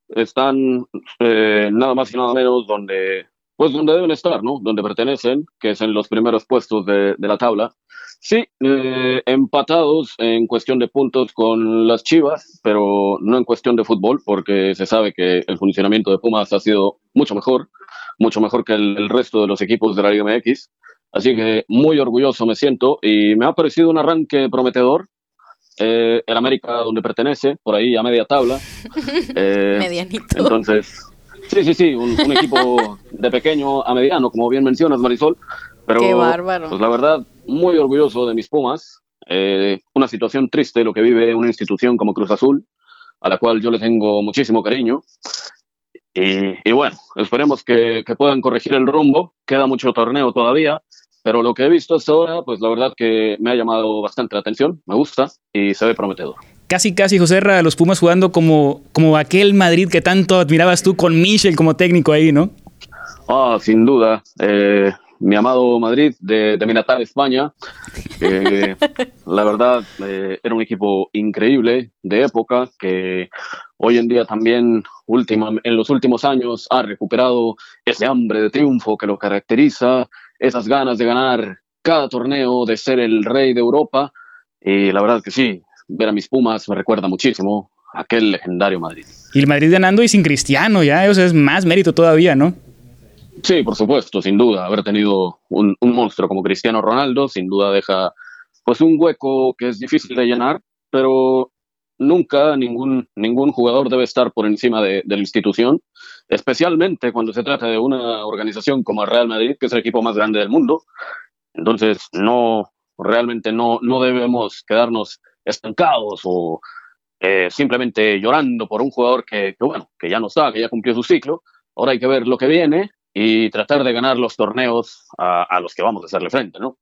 están nada más y nada menos donde pues donde deben estar, ¿no? Donde pertenecen, que es en los primeros puestos de, la tabla. Sí, eh, empatados en cuestión de puntos con las Chivas, pero no en cuestión de fútbol, porque se sabe que el funcionamiento de Pumas ha sido mucho mejor, mucho mejor que el, resto de los equipos de la Liga MX. Así que muy orgulloso me siento y me ha parecido un arranque prometedor. Eh, el América donde pertenece, por ahí a media tabla. Eh, Medianito. Entonces, Sí, sí, sí, un, equipo de pequeño a mediano, como bien mencionas, Marisol. Pero, Qué bárbaro. Pues la verdad, muy orgulloso de mis Pumas. Eh, una situación triste lo que vive una institución como Cruz Azul, a la cual yo le tengo muchísimo cariño. Y, bueno, esperemos que, que, puedan corregir el rumbo. Queda mucho torneo todavía, pero lo que he visto hasta ahora, pues la verdad que me ha llamado bastante la atención, me gusta y se ve prometedor casi, casi, José Ra, los Pumas jugando como, como aquel Madrid que tanto admirabas tú con Michel como técnico ahí, ¿no? Ah, sin duda. Eh, mi amado Madrid de, de mi natal España. la verdad, eh, era un equipo increíble de época que hoy en día también, última, en los últimos años, ha recuperado ese hambre de triunfo que lo caracteriza, esas ganas de ganar cada torneo, de ser el rey de Europa. Y la verdad que sí, ver a mis Pumas me recuerda muchísimo a aquel legendario Madrid. Y el Madrid ganando y sin Cristiano, ya, o sea, es más mérito todavía, ¿no? Sí, por supuesto, sin duda. Haber tenido un, monstruo como Cristiano Ronaldo, sin duda deja pues un hueco que es difícil de llenar, pero nunca ningún, ningún jugador debe estar por encima de, de, la institución, especialmente cuando se trata de una organización como el Real Madrid, que es el equipo más grande del mundo. Entonces, no, realmente no, no debemos quedarnos estancados o eh, simplemente llorando por un jugador que, bueno, que ya no está, que ya cumplió su ciclo. Ahora hay que ver lo que viene y tratar de ganar los torneos a, los que vamos a hacerle frente, ¿no?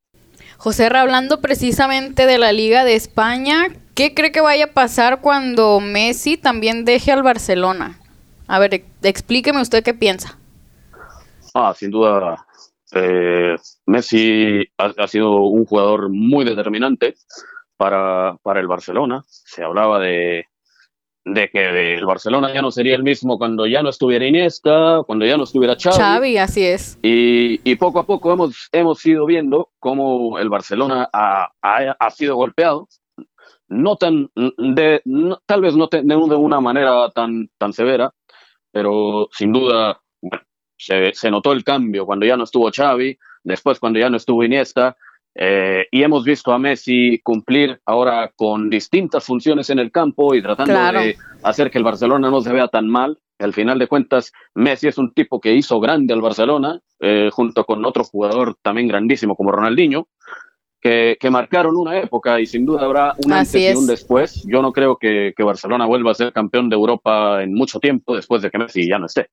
José, hablando precisamente de la Liga de España, ¿qué cree que vaya a pasar cuando Messi también deje al Barcelona? A ver, explíqueme usted qué piensa. Ah, sin duda, eh, Messi ha, sido un jugador muy determinante para, para el Barcelona. Se hablaba de, de que el Barcelona ya no sería el mismo cuando ya no estuviera Iniesta, cuando ya no estuviera Xavi. Xavi, así es. Y, y poco a poco hemos, hemos ido viendo cómo el Barcelona ha, ha, sido golpeado, no tan, de, tal vez no de, una manera tan, tan severa, pero sin duda se, se notó el cambio cuando ya no estuvo Xavi, después cuando ya no estuvo Iniesta, eh, y hemos visto a Messi cumplir ahora con distintas funciones en el campo y tratando de hacer que el Barcelona no se vea tan mal. Al final de cuentas, Messi es un tipo que hizo grande al Barcelona, eh, junto con otro jugador también grandísimo como Ronaldinho, que, marcaron una época y sin duda habrá un antes y un después. Yo no creo que, que Barcelona vuelva a ser campeón de Europa en mucho tiempo después de que Messi ya no esté.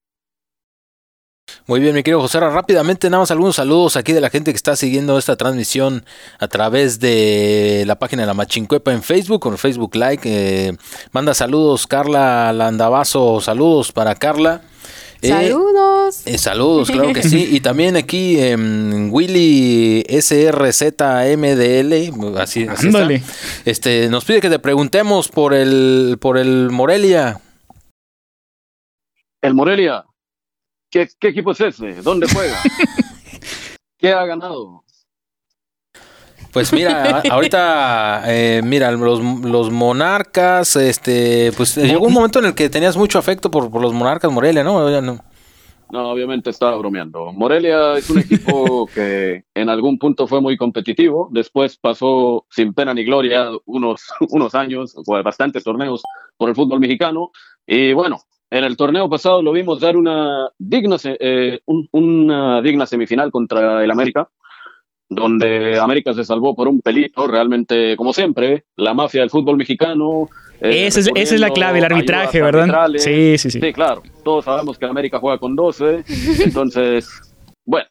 Muy bien, mi querido José, rápidamente nada más algunos saludos aquí de la gente que está siguiendo esta transmisión a través de la página de la Machincuepa en Facebook, con Facebook Like. Eh, manda saludos Carla Landavazo, saludos para Carla. Eh, saludos. Eh, saludos, claro que sí. Y también aquí en Willy SRZMDL, así, así está. Este, nos pide que te preguntemos por el, por el Morelia. El Morelia, ¿Qué, equipo es ese? ¿Dónde juega? ¿Qué ha ganado? Pues mira, ahorita, eh, mira, los, los, monarcas, este, pues llegó un momento en el que tenías mucho afecto por, por los monarcas Morelia, ¿no? no. No, obviamente estaba bromeando. Morelia es un equipo que en algún punto fue muy competitivo, después pasó sin pena ni gloria unos, unos años, bastantes torneos por el fútbol mexicano, y bueno, en el torneo pasado lo vimos dar una digna, eh, una digna semifinal contra el América, donde América se salvó por un pelito, realmente, como siempre, la mafia del fútbol mexicano. Eh, esa, es, la clave, el arbitraje, ¿verdad? Sí, sí, sí. Sí, claro. Todos sabemos que América juega con 12, entonces, bueno,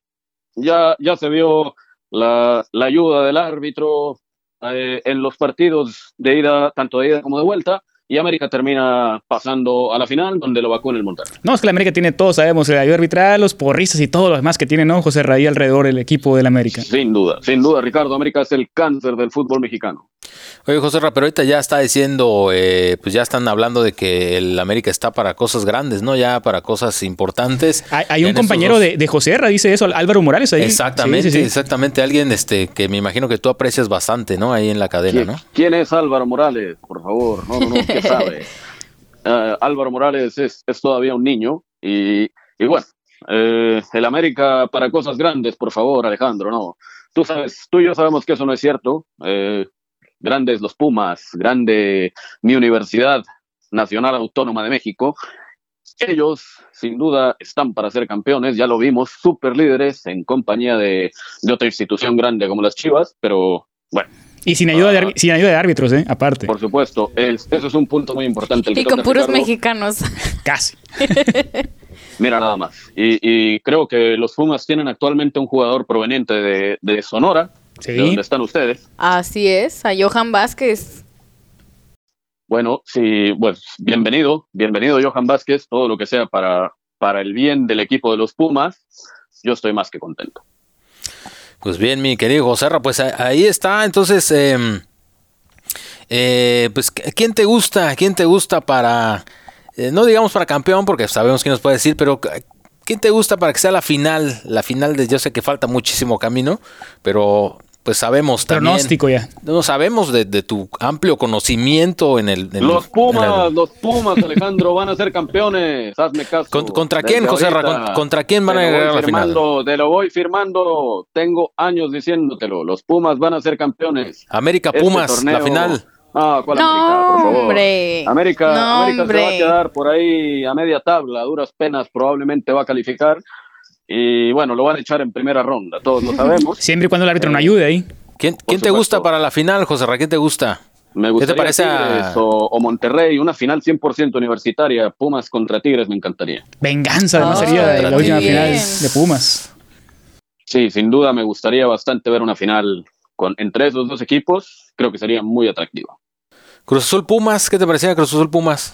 ya, ya se vio la, la ayuda del árbitro eh, en los partidos de ida, tanto de ida como de vuelta, y América termina pasando a la final donde lo vacuna el Monterrey. No, es que la América tiene todo, sabemos, el ayuda arbitral, los porristas y todo lo demás que tiene, ¿no? José Raí alrededor del equipo del América. Sin duda, sin duda, Ricardo, América es el cáncer del fútbol mexicano. Oye, José pero ahorita ya está diciendo, eh, pues ya están hablando de que el América está para cosas grandes, ¿no? Ya para cosas importantes. Hay, un compañero de, José Ra, dice eso, Álvaro Morales ahí. Exactamente, exactamente. Alguien este, que me imagino que tú aprecias bastante, ¿no? Ahí en la cadena, ¿no? ¿Quién es Álvaro Morales? Por favor, no, no, no, Eh, Álvaro Morales es, todavía un niño y, bueno, eh, el América para cosas grandes, por favor, Alejandro, no. Tú sabes, tú y yo sabemos que eso no es cierto. Eh, grandes los Pumas, grande mi Universidad Nacional Autónoma de México. Ellos, sin duda, están para ser campeones, ya lo vimos, super líderes en compañía de, otra institución grande como las Chivas, pero bueno, y sin ayuda, de, ah. sin ayuda de árbitros, ¿eh? Aparte. Por supuesto. eso es un punto muy importante. y con puros mexicanos. Casi. Mira nada más. Y, creo que los Pumas tienen actualmente un jugador proveniente de, Sonora, ¿Sí? de donde están ustedes. Así es, a Johan Vázquez. Bueno, sí, pues bienvenido, bienvenido Johan Vázquez, todo lo que sea para, para el bien del equipo de los Pumas, yo estoy más que contento. Pues bien, mi querido José pues ahí está, entonces, em, eh, pues, ¿quién te gusta? ¿Quién te gusta para, eh, no digamos para campeón, porque sabemos quién nos puede decir, pero ¿quién te gusta para que sea la final? La final de, yo sé que falta muchísimo camino, pero pues sabemos también. Pronóstico ya. No sabemos de, tu amplio conocimiento en el. los Pumas, los Pumas, Alejandro, van a ser campeones. Hazme caso. ¿Contra quién, José ¿Contra quién van a llegar a la final? Te lo voy firmando. Tengo años diciéndotelo. Los Pumas van a ser campeones. América este Pumas, la final. Ah, ¿cuál América? Por favor. América, América se va a quedar por ahí a media tabla, a duras penas probablemente va a calificar. Y bueno, lo van a echar en primera ronda, todos lo sabemos. Siempre y cuando el árbitro no ayude ahí. ¿Quién, te gusta para la final, José Raquel? ¿Quién te gusta? Me gustaría ¿Qué te parece a... o, Monterrey, una final 100% universitaria, Pumas contra Tigres, me encantaría. Venganza, además sería la última final de Pumas. Sí, sin duda me gustaría bastante ver una final con, entre esos dos equipos, creo que sería muy atractiva. Cruz Azul Pumas, ¿qué te parecía Cruz Azul Pumas?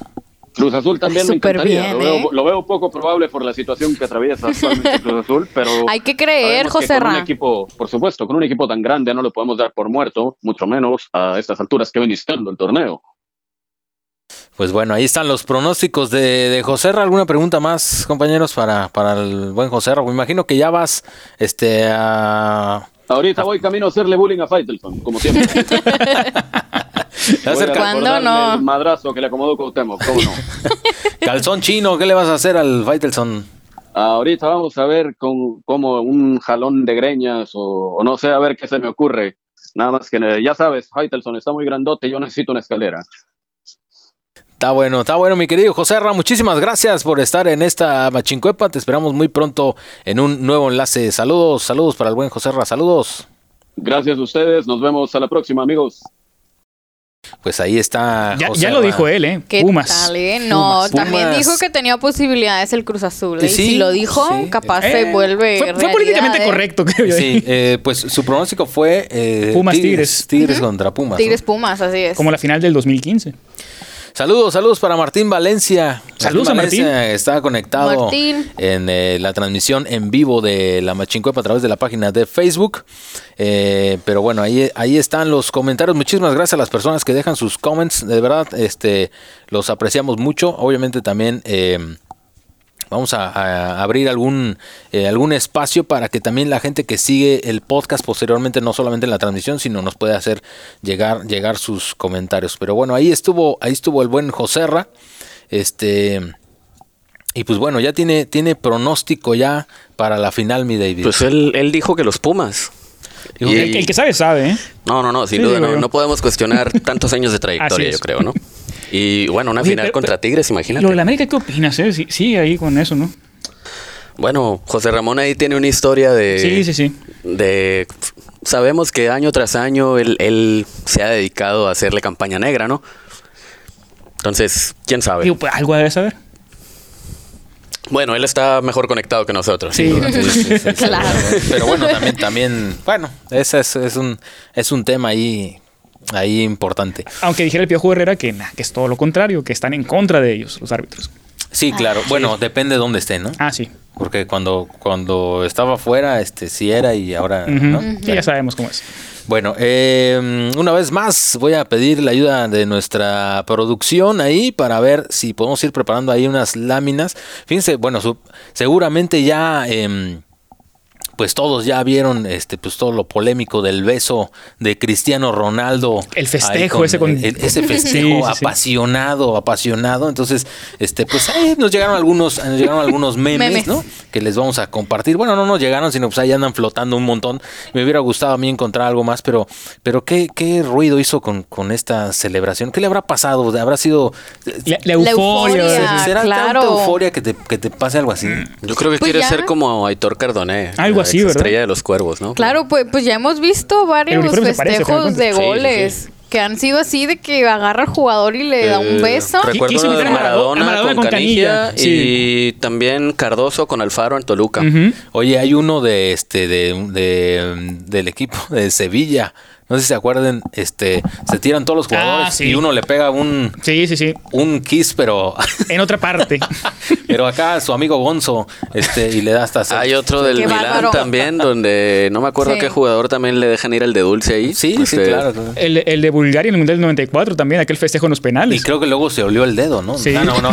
Cruz Azul también me encantaría. ¿eh? lo, veo, poco probable por la situación que atraviesa actualmente Cruz Azul, pero hay que creer, José Con un equipo, por supuesto, con un equipo tan grande no lo podemos dar por muerto, mucho menos a estas alturas que ven iniciando el torneo. Pues bueno, ahí están los pronósticos de, de José ¿Alguna pregunta más, compañeros, para, para el buen José Me imagino que ya vas este, a... Ahorita voy camino a hacerle bullying a Faitelson, como siempre. ¿Cuándo no? El madrazo que le acomodó Cuauhtémoc, ¿cómo no? Calzón chino, ¿qué le vas a hacer al Faitelson? Ahorita vamos a ver con, como un jalón de greñas o, no sé, a ver qué se me ocurre. Nada más que ya sabes, Faitelson está muy grandote, yo necesito una escalera. Está bueno, está bueno, mi querido José Ra. Muchísimas gracias por estar en esta Machincuepa. Te esperamos muy pronto en un nuevo enlace. Saludos, saludos para el buen José Ra. Saludos. Gracias a ustedes. Nos vemos a la próxima, amigos. Pues ahí está. Ya, ya lo dijo él, ¿eh? Pumas. Eh? No, también dijo que tenía posibilidades el Cruz Azul. ¿eh? y si lo dijo, capaz se eh, vuelve. Fue, políticamente correcto, creo yo. Sí, pues su pronóstico fue. Pumas Tigres. Tigres, contra Pumas. Tigres Pumas, así es. Como la final del 2015. Saludos, saludos para Martín Valencia. Saludos a Martín. Está conectado en eh, la transmisión en vivo de la Machincuepa a través de la página de Facebook. Eh, pero bueno, ahí, ahí están los comentarios. Muchísimas gracias a las personas que dejan sus comments. De verdad, este, los apreciamos mucho. Obviamente también eh, Vamos a, abrir algún, eh, algún espacio para que también la gente que sigue el podcast posteriormente, no solamente en la transmisión, sino nos pueda hacer llegar, llegar sus comentarios. Pero bueno, ahí estuvo, ahí estuvo el buen Joserra. Este. Y pues bueno, ya tiene, tiene pronóstico ya para la final, mi David. Pues él, él dijo que los Pumas. el, que sabe, sabe, ¿eh? No, no, no, sin duda, no, no, podemos cuestionar tantos años de trayectoria, yo creo, ¿no? Y bueno, una final contra Tigres, imagínate. Lo de la América, ¿qué opinas? Eh? Sí, ahí con eso, ¿no? Bueno, José Ramón ahí tiene una historia de. Sí, sí, sí. De. Sabemos que año tras año él, se ha dedicado a hacerle campaña negra, ¿no? Entonces, quién sabe. Pues, algo debe saber. Bueno, él está mejor conectado que nosotros. Sí, claro. Pero bueno, también, también, bueno, ese es, es, un, es un tema ahí ahí importante. Aunque dijera el Piojo Herrera que, que es todo lo contrario, que están en contra de ellos, los árbitros. Sí, claro. bueno, depende de dónde estén, ¿no? Ah, sí. Porque cuando, cuando estaba afuera, este sí era y ahora, ¿no? Sí, ya sabemos cómo es. Bueno, eh, una vez más voy a pedir la ayuda de nuestra producción ahí para ver si podemos ir preparando ahí unas láminas. Fíjense, bueno, su- seguramente ya... em, pues todos ya vieron este pues todo lo polémico del beso de Cristiano Ronaldo El festejo ese con- el- ese festejo sí, sí. apasionado apasionado entonces este pues ahí nos llegaron algunos nos llegaron algunos memes, Memes. no que les vamos a compartir bueno no nos llegaron sino pues ahí andan flotando un montón me hubiera gustado a mí encontrar algo más pero pero qué, qué ruido hizo con, con esta celebración qué le habrá pasado habrá sido La, la La euforia. será claro. tanta euforia que te, que te pase algo así Yo creo que Pues quiere ya. ser como Aitor Cardoné. Algo ¿verdad? Estrella de los cuervos, ¿no? Claro, pues, pues ya hemos visto varios parece, festejos de. Sí, goles sí, que han sido así de que agarra al jugador y le da un Eh, beso. Recuerdo uno de Maradona- con, con Canilla, Canilla, y también Cardoso con Alfaro en Toluca. Ujú. Oye, hay uno de este de, de- del equipo de Sevilla. No sé si se acuerdan, este se tiran todos los jugadores Ah, sí. y uno le pega un Sí, sí, sí. un kiss, pero En otra parte. pero acá su amigo Gonzo este y le da hasta Hay otro del Qué Milán bárbaro. también, donde no me acuerdo Sí. qué jugador también le dejan ir el de dulce ahí. Sí, sí, Este, claro. claro. El, el de Bulgaria en el Mundial del 94 también, aquel festejo en los Y penales. creo que luego se olió el dedo, ¿no? Sí. Ah, no, no,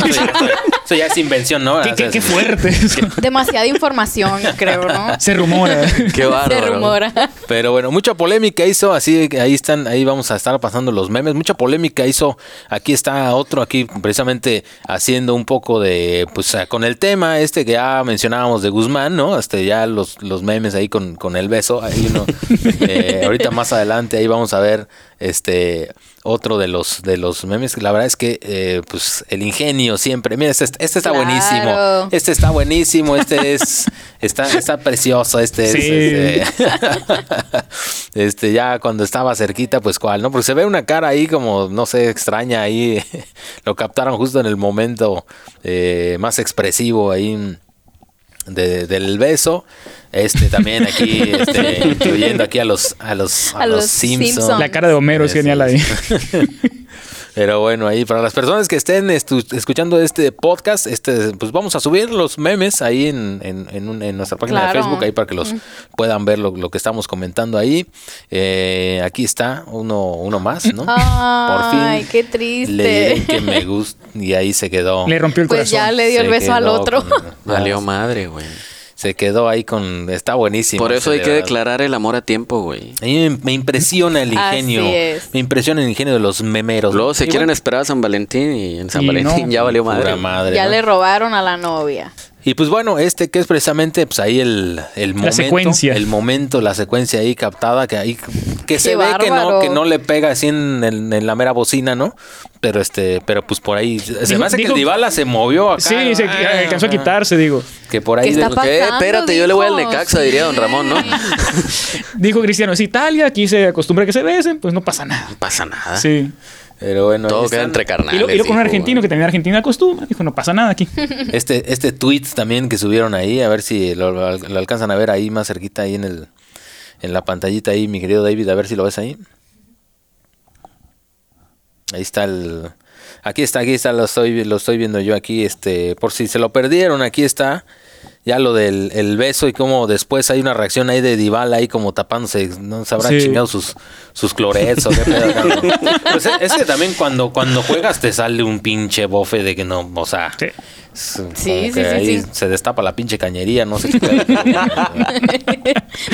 eso ya, es invención, ¿no? Qué, O qué- sea, qué es- fuerte eso. Demasiada información, creo, ¿no? Se rumora. Qué Se bárbaro. rumora. Pero bueno, mucha polémica hizo, así que ahí están, ahí vamos a estar pasando los memes. Mucha polémica hizo, aquí está otro, aquí precisamente haciendo un poco de, pues ah, con el tema este que ya mencionábamos de Guzmán, ¿no? Este ya los, los memes ahí con, con el beso. Ahí uno, eh, ahorita más adelante ahí vamos a ver este otro de los de los memes que la verdad es que eh, pues el ingenio siempre mira este, este está Claro. buenísimo este está buenísimo este es está está precioso este es este, este, ya cuando estaba cerquita, pues cuál, ¿no? Porque se ve una cara ahí como, no sé, extraña ahí. Lo captaron justo en el momento eh, más expresivo ahí de- del beso. Este también aquí, este, incluyendo aquí a los, a los, a A los los Simpsons. Simpson. La cara de Homero es genial ahí. Pero bueno, ahí para las personas que estén estu- escuchando este podcast, este, pues vamos a subir los memes ahí en, en, en un- en nuestra página de. Facebook, ahí para que los puedan ver lo, lo que estamos comentando ahí. Eh, aquí está uno, uno más, ¿no? Ay, qué triste. Le di que me gusta y ahí se quedó. Le rompió el Pues corazón. ya le dio el beso al otro. con- Valió madre, güey. Se quedó ahí con. Está buenísimo. Por eso hay que declarar el amor a tiempo, güey. A mí me, impresiona el Así ingenio. es. Me impresiona el ingenio de los memeros. Luego se quieren bueno, esperar a San Valentín y en San Y Valentín no. ya valió pura madre. madre, Ya ¿no? le robaron a la novia. Y pues bueno, este que es precisamente pues ahí el, el momento, secuencia. el momento, la secuencia ahí captada que ahí que se Qué ve que no que no le pega así en, en- en la mera bocina, ¿no? Pero este, pero pues por ahí se Dijo- me hace que dijo- el Dybala se movió acá. Sí, se Ah, alcanzó a quitarse, digo. Que por ahí ¿Qué está de- pasando? ¿Qué? Espérate, yo le voy al? Necaxa, diría don Ramón, ¿no? Dijo Cristiano, es Italia, aquí se acostumbra a que se besen, pues no pasa nada. No pasa nada. Sí. Pero bueno, Todo queda entre carnales. Y lo, y lo con un argentino que también Argentina acostumbra, dijo, no pasa nada aquí. Este, este tweet también que subieron ahí, a ver si lo, lo- lo alcanzan a ver ahí más cerquita ahí en el en la pantallita ahí, mi querido David, a ver si lo ves ahí. Ahí está el aquí está, aquí está, lo estoy lo estoy viendo yo aquí, este, por si se lo perdieron, aquí está ya lo del el beso y cómo después hay una reacción ahí de Dybala ahí como tapándose, no se habrán Sí. chingado sus sus clorets o qué pedo. acá, ¿no? Pues es, es que también cuando cuando juegas te sale un pinche bofe de que no, o sea, Sí. Sí, sí, sí, ahí sí. se destapa la pinche cañería, no sé.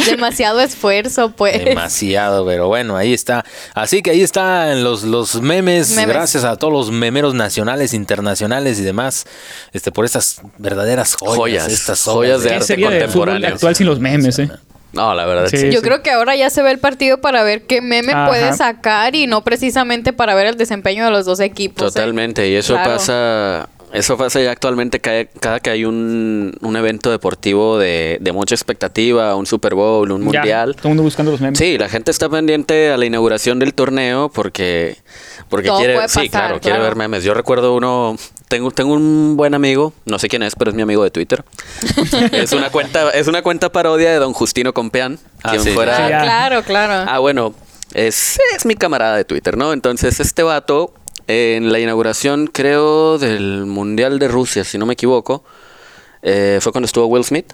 Demasiado esfuerzo, pues. Demasiado, pero bueno, ahí está. Así que ahí están los, los memes, Memes. Gracias a todos los memeros nacionales, internacionales y demás, este, por estas verdaderas joyas. Joyas, estas joyas de ¿Qué arte contemporáneo. actual sin los memes, eh? No, la verdad Sí. sí. Yo creo que ahora ya se ve el partido para ver qué meme Ajá. puede sacar y no precisamente para ver el desempeño de los dos equipos. ¿eh? Totalmente, y eso Claro. pasa, eso pasa ya actualmente cada, cada que hay un, un evento deportivo de, de mucha expectativa, un Super Bowl, un Ya, mundial. todo el mundo buscando los memes. Sí, la gente está pendiente a la inauguración del torneo porque, porque Todo quiere, puede sí, claro, quiere ver memes. Yo recuerdo uno, tengo, tengo un buen amigo, no sé quién es, pero es mi amigo de Twitter. es una cuenta, es una cuenta parodia de Don Justino Compeán, Ah, quien sí. fuera. Ah, Sí, ya. claro, claro. Ah, bueno, es, es mi camarada de Twitter, ¿no? Entonces, este vato, en la inauguración, creo, del Mundial de Rusia, si no me equivoco, eh, fue cuando estuvo Will Smith.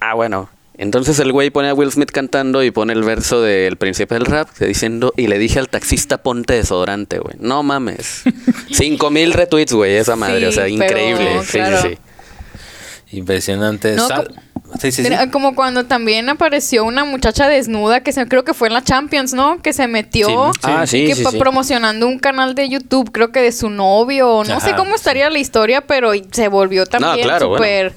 Ah, bueno. Entonces el güey pone a Will Smith cantando y pone el verso del príncipe del rap diciendo y le dije al taxista ponte desodorante, güey. No mames. Cinco mil retweets, güey, esa madre. Sí, o sea, pero, increíble. Sí, claro. sí, sí. Impresionante. No, Sal- Sí, sí, sí. Mira, Como cuando también apareció una muchacha desnuda que se, creo que fue en la Champions, ¿no? Que se metió Sí. Ah, sí, que sí, pa- sí. promocionando un canal de YouTube, creo que de su novio. No sé cómo estaría la historia, pero se volvió también claro, bueno.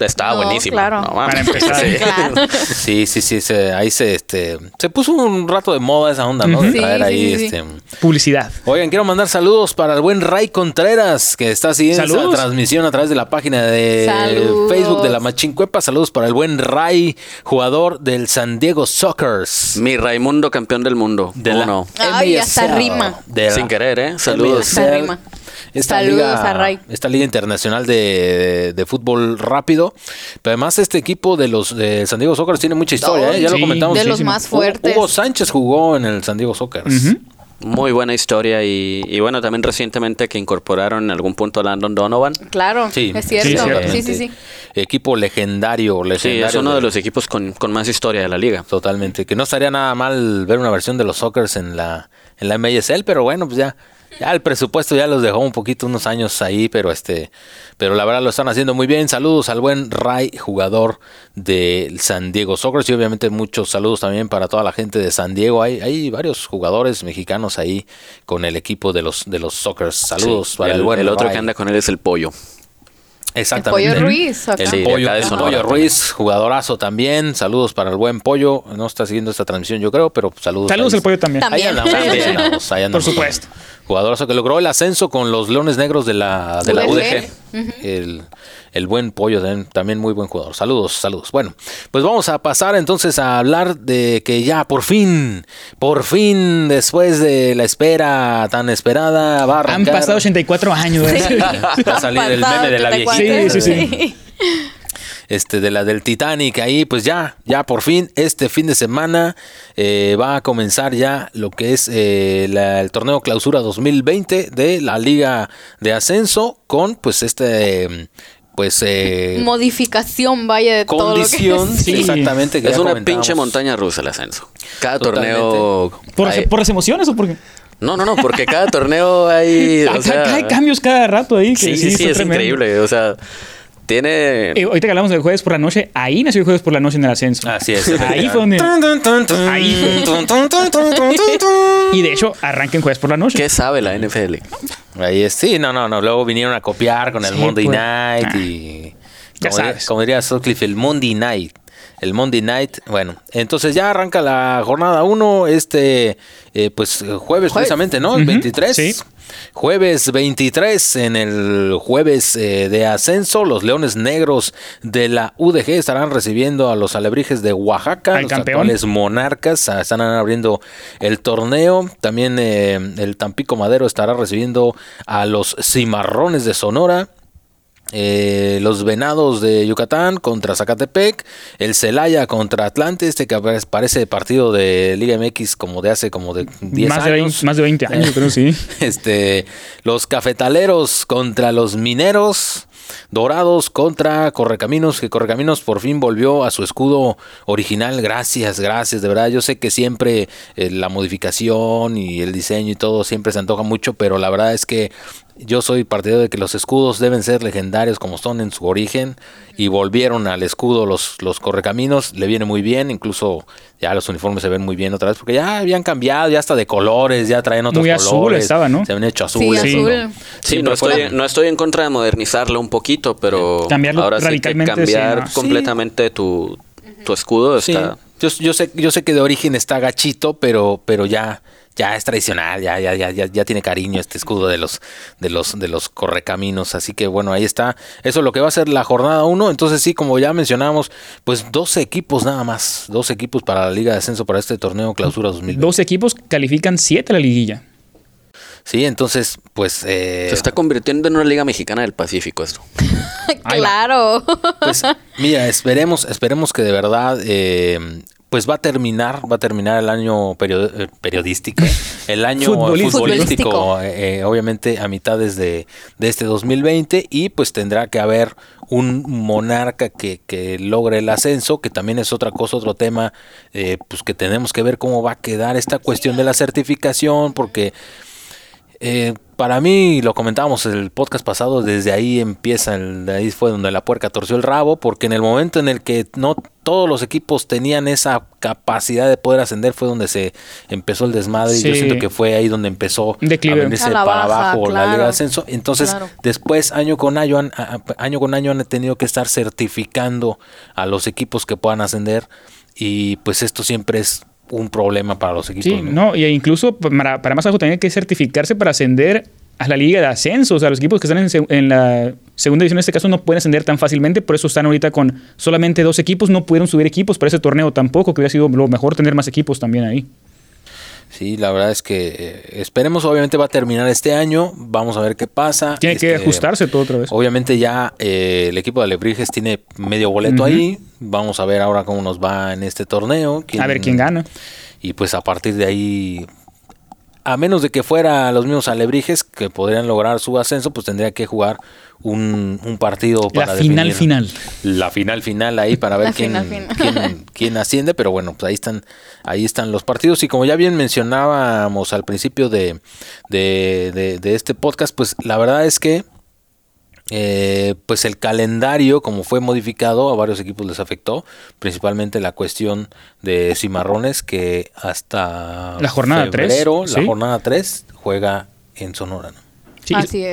Estaba No, buenísimo. claro. No. Para empezar. Sí. Claro. Sí, sí, sí, se- ahí se, este, se puso un rato de moda esa onda, ¿no? De traer sí, ahí, sí, sí. este... Publicidad. Oigan, quiero mandar saludos para el buen Ray Contreras, que está siguiendo esta transmisión a través de la página de Saludos. Facebook de la Machincuepa. Saludos para el buen Ray, jugador del San Diego Sockers. Mi Raimundo campeón del mundo. De ¿Cómo la no? Ay, hasta rima. de la Sin querer, ¿eh? Saludos. Hasta rima. Esta Saludos liga, a Ray. Esta liga internacional de, de fútbol rápido. Pero además este equipo de los de San Diego Sockers tiene mucha historia, ¿eh? Ya lo comentamos. De los muchísimo. más fuertes. Hugo Sánchez jugó en el San Diego Sockers. Ujú. Muy buena historia y, y bueno, también recientemente que incorporaron en algún punto a Landon Donovan. Claro, Sí, es cierto. Sí, cierto. Sí, sí, sí. Equipo legendario, Sí, legendario. es uno de los equipos con, con más historia de la liga. Totalmente. Que no estaría nada mal ver una versión de los Sockers en la, en la MSL, pero bueno, pues ya, ya el presupuesto ya los dejó un poquito, unos años ahí, pero este, pero la verdad lo están haciendo muy bien. Saludos al buen Ray, jugador del San Diego Sockers, y obviamente muchos saludos también para toda la gente de San Diego. Hay, hay varios jugadores mexicanos ahí con el equipo de los, de los Sockers. Saludos Sí, para el, el, buen el otro Ray. que anda con él es el pollo. Exactamente. El Pollo Ruiz, acá. El Sí, pollo, de el Pollo. Ruiz, jugadorazo también. Saludos para el buen pollo. No está siguiendo esta transmisión, yo creo, pero saludos. Saludos al pollo también. También. Ahí andamos, ahí andamos, ahí andamos. Por supuesto. Jugadorazo que logró el ascenso con los Leones Negros de la, de la UDG. UDG. El, el buen pollo, también, también muy buen jugador. Saludos, saludos. Bueno, pues vamos a pasar entonces a hablar de que ya por fin, por fin, después de la espera tan esperada, va a Han arrancar. pasado 84 años. ¿eh? Sí. Va a salir el meme de la 84. viejita. Sí, sí, sí. este de la del Titanic ahí pues ya ya por fin este fin de semana eh, va a comenzar ya lo que es eh, la- el torneo clausura 2020 de la liga de ascenso con pues este pues eh, Modificación, vaya, de todo lo que condición sí, exactamente que Es una pinche montaña rusa el ascenso. Cada Totalmente. torneo... ¿Por, hay- ¿Por las emociones o por qué? No, no, no, porque cada torneo hay... o Acá- sea, hay cambios cada rato ahí. que Sí, sí, sí, es tremendo. increíble. O sea, tiene... Eh, ahorita que hablamos del jueves por la noche, ahí nació el jueves por la noche en el ascenso. Así es. Ahí fue donde. Ahí fue. Y de hecho, arranca en jueves por la noche. ¿Qué sabe la NFL? Ahí es, sí, no, no, no. Luego vinieron a copiar con el Sí, Monday pues. Night Ah. y. Ya como, diría, sabes. como diría Sutcliffe, el Monday Night. El Monday Night, bueno, entonces ya arranca la jornada 1, este, eh, pues jueves, Jueves. precisamente, ¿no? El Ujú, 23. sí. Jueves 23 en el jueves eh, de ascenso, los Leones Negros de la UDG estarán recibiendo a los Alebrijes de Oaxaca, los campeón. actuales monarcas, ah, están abriendo el torneo. También eh, el Tampico Madero estará recibiendo a los Cimarrones de Sonora. Eh, los Venados de Yucatán contra Zacatepec, el Celaya contra Atlante, este que parece partido de Liga MX como de hace como de 10 más, de años. 20, más de 20 años, creo, sí. Este, los cafetaleros contra los mineros. Dorados contra Correcaminos, que Correcaminos por fin volvió a su escudo original. Gracias, gracias, de verdad. Yo sé que siempre eh, la modificación y el diseño y todo siempre se antoja mucho, pero la verdad es que yo soy partidario de que los escudos deben ser legendarios como son en su origen y volvieron al escudo los, los Correcaminos. Le viene muy bien, incluso ya los uniformes se ven muy bien otra vez porque ya habían cambiado, ya hasta de colores, ya traen otros Muy colores. azul estaba, ¿no? Se habían hecho Sí, azules. Sí. azul. Sí, Siempre no estoy, no estoy en contra de modernizarlo un poquito, pero Cambiarlo ahora sí que radicalmente, cambiar sí, ¿no? completamente tu, tu escudo Sí, está... yo, yo sé, yo sé que de origen está gachito, pero, pero ya, ya es tradicional, ya, ya, ya, ya, ya tiene cariño este escudo de los, de los, de los correcaminos. Así que bueno, ahí está. Eso es lo que va a ser la jornada 1. Entonces, sí, como ya mencionamos, pues 12 equipos nada más. 12 equipos para la Liga de Ascenso para este torneo Clausura 2020. Dos equipos califican 7 a la liguilla. Sí, entonces, pues. eh, Se está convirtiendo en una liga mexicana del Pacífico esto. Claro. Pues mira, esperemos, esperemos que de verdad, eh, pues va a terminar, va a terminar el año eh, periodístico, el año futbolístico, obviamente a mitad de, de este 2020 y pues tendrá que haber un monarca que, que, logre el ascenso, que también es otra cosa, otro tema, pues que tenemos que ver cómo va a quedar esta cuestión de la certificación, porque eh, para mí, lo comentábamos en el podcast pasado, desde ahí empieza, el, ahí fue donde la puerca torció el rabo, porque en el momento en el que no todos los equipos tenían esa capacidad de poder ascender fue donde se empezó el desmadre y yo siento que fue ahí donde empezó a venirse para abajo la Liga de Ascenso. Entonces, después, año con año, año con año han tenido que estar certificando a los equipos que puedan ascender y pues esto siempre es un problema para los equipos. Sí, no, y incluso para, más abajo también hay que certificarse para ascender a la liga de ascenso. O sea, los equipos que están en, la segunda división en este caso no pueden ascender tan fácilmente, por eso están ahorita con solamente dos equipos, no pudieron subir equipos para ese torneo tampoco, que hubiera sido lo mejor tener más equipos también ahí. Sí, la verdad es que eh, esperemos, obviamente va a terminar este año, vamos a ver qué pasa. Tiene que este, ajustarse todo otra vez. Obviamente ya eh, el equipo de Alebrijes tiene medio boleto ahí, vamos a ver ahora cómo nos va en este torneo. a ver quién gana. Y pues a partir de ahí a menos de que fuera los mismos alebrijes que podrían lograr su ascenso, pues tendría que jugar un, partido para la final final. la final final ahí para ver quién, quién, asciende pero bueno pues ahí están ahí están los partidos. Y como ya bien mencionábamos al principio de, de, de este podcast pues la verdad es que eh, pues el calendario, como fue modificado, a varios equipos les afectó, principalmente la cuestión de Cimarrones, que hasta la jornada 3, la jornada 3 juega en Sonora.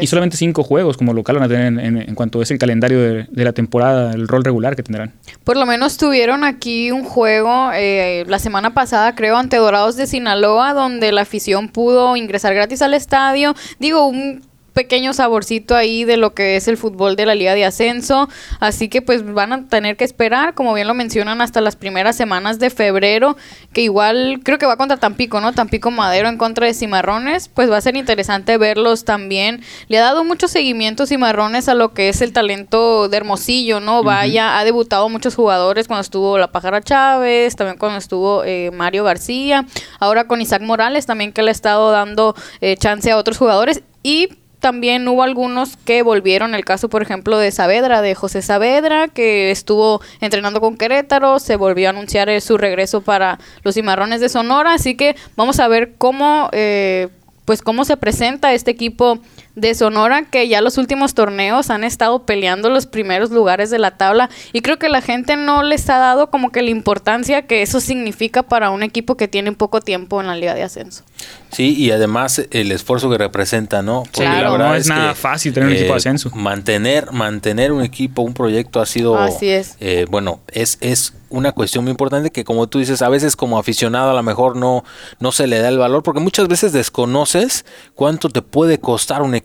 y, solamente cinco juegos como local van a tener en, cuanto es el calendario de, la temporada, el rol regular que tendrán. Por lo menos tuvieron aquí un juego eh, la semana pasada, creo, ante Dorados de Sinaloa, donde la afición pudo ingresar gratis al estadio. Digo, un pequeño saborcito ahí de lo que es el fútbol de la Liga de Ascenso. Así que pues van a tener que esperar, como bien lo mencionan, hasta las primeras semanas de febrero, que igual creo que va contra Tampico, ¿no? Tampico Madero en contra de Cimarrones. Pues va a ser interesante verlos también. Le ha dado mucho seguimiento Cimarrones a lo que es el talento de Hermosillo, ¿no? Vaya, ha debutado muchos jugadores cuando estuvo La Pájara Chávez, también cuando estuvo eh, Mario García, ahora con Isaac Morales también que le ha estado dando eh, chance a otros jugadores. Y también hubo algunos que volvieron, el caso por ejemplo de Saavedra, de José Saavedra, que estuvo entrenando con Querétaro, se volvió a anunciar su regreso para los cimarrones de Sonora, así que vamos a ver cómo, eh, pues cómo se presenta este equipo de Sonora que ya los últimos torneos han estado peleando los primeros lugares de la tabla y creo que la gente no les ha dado como que la importancia que eso significa para un equipo que tiene poco tiempo en la liga de ascenso. Sí, y además el esfuerzo que representa, ¿no? claro, no es, nada fácil tener un equipo de eh, ascenso. Mantener, mantener un equipo, un proyecto ha sido, Así es. Eh, bueno, es, es una cuestión muy importante que como tú dices, a veces como aficionado a lo mejor no, no se le da el valor, porque muchas veces desconoces cuánto te puede costar un equipo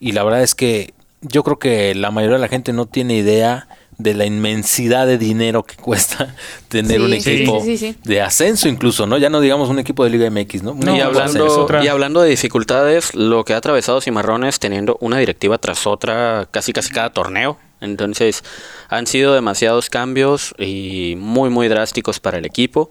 y la verdad es que yo creo que la mayoría de la gente no tiene idea de la inmensidad de dinero que cuesta tener un equipo de ascenso incluso, ¿no? Ya no digamos un equipo de Liga MX, ¿no? y, hablando, y hablando de dificultades, lo que ha atravesado Cimarrones teniendo una directiva tras otra casi casi cada torneo. Entonces han sido demasiados cambios y muy muy drásticos para el equipo.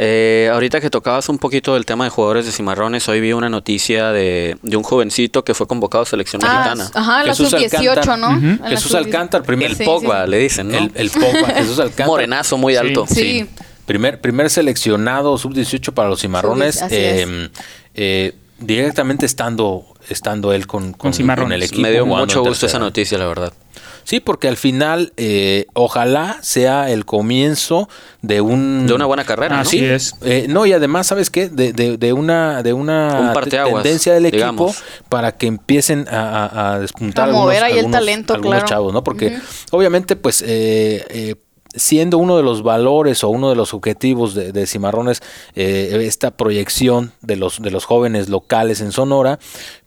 Eh, ahorita que tocabas un poquito del tema de jugadores de cimarrones, hoy vi una noticia de, un jovencito que fue convocado a selección ah, mexicana. Ajá, la sub-18, ¿no? Jesús Alcántar, primer el Pogba, le dicen, ¿no? El, Pogba, Jesús Alcántar. Morenazo muy alto. Sí. Primer, primer seleccionado sub-18 para los cimarrones. Eh, eh, directamente estando, estando él con, con, con el equipo. Me dio mucho gusto esa noticia, la verdad. Sí, porque al final eh, ojalá sea el comienzo de un de una buena carrera, Así es. Eh, no y además sabes qué de, de, de una de una tendencia del equipo para que empiecen a, a despuntar a mover ahí el talento, algunos chavos, ¿no? Porque obviamente pues eh, eh siendo uno de los valores o uno de los objetivos de, Cimarrones eh, esta proyección de los, de los jóvenes locales en Sonora,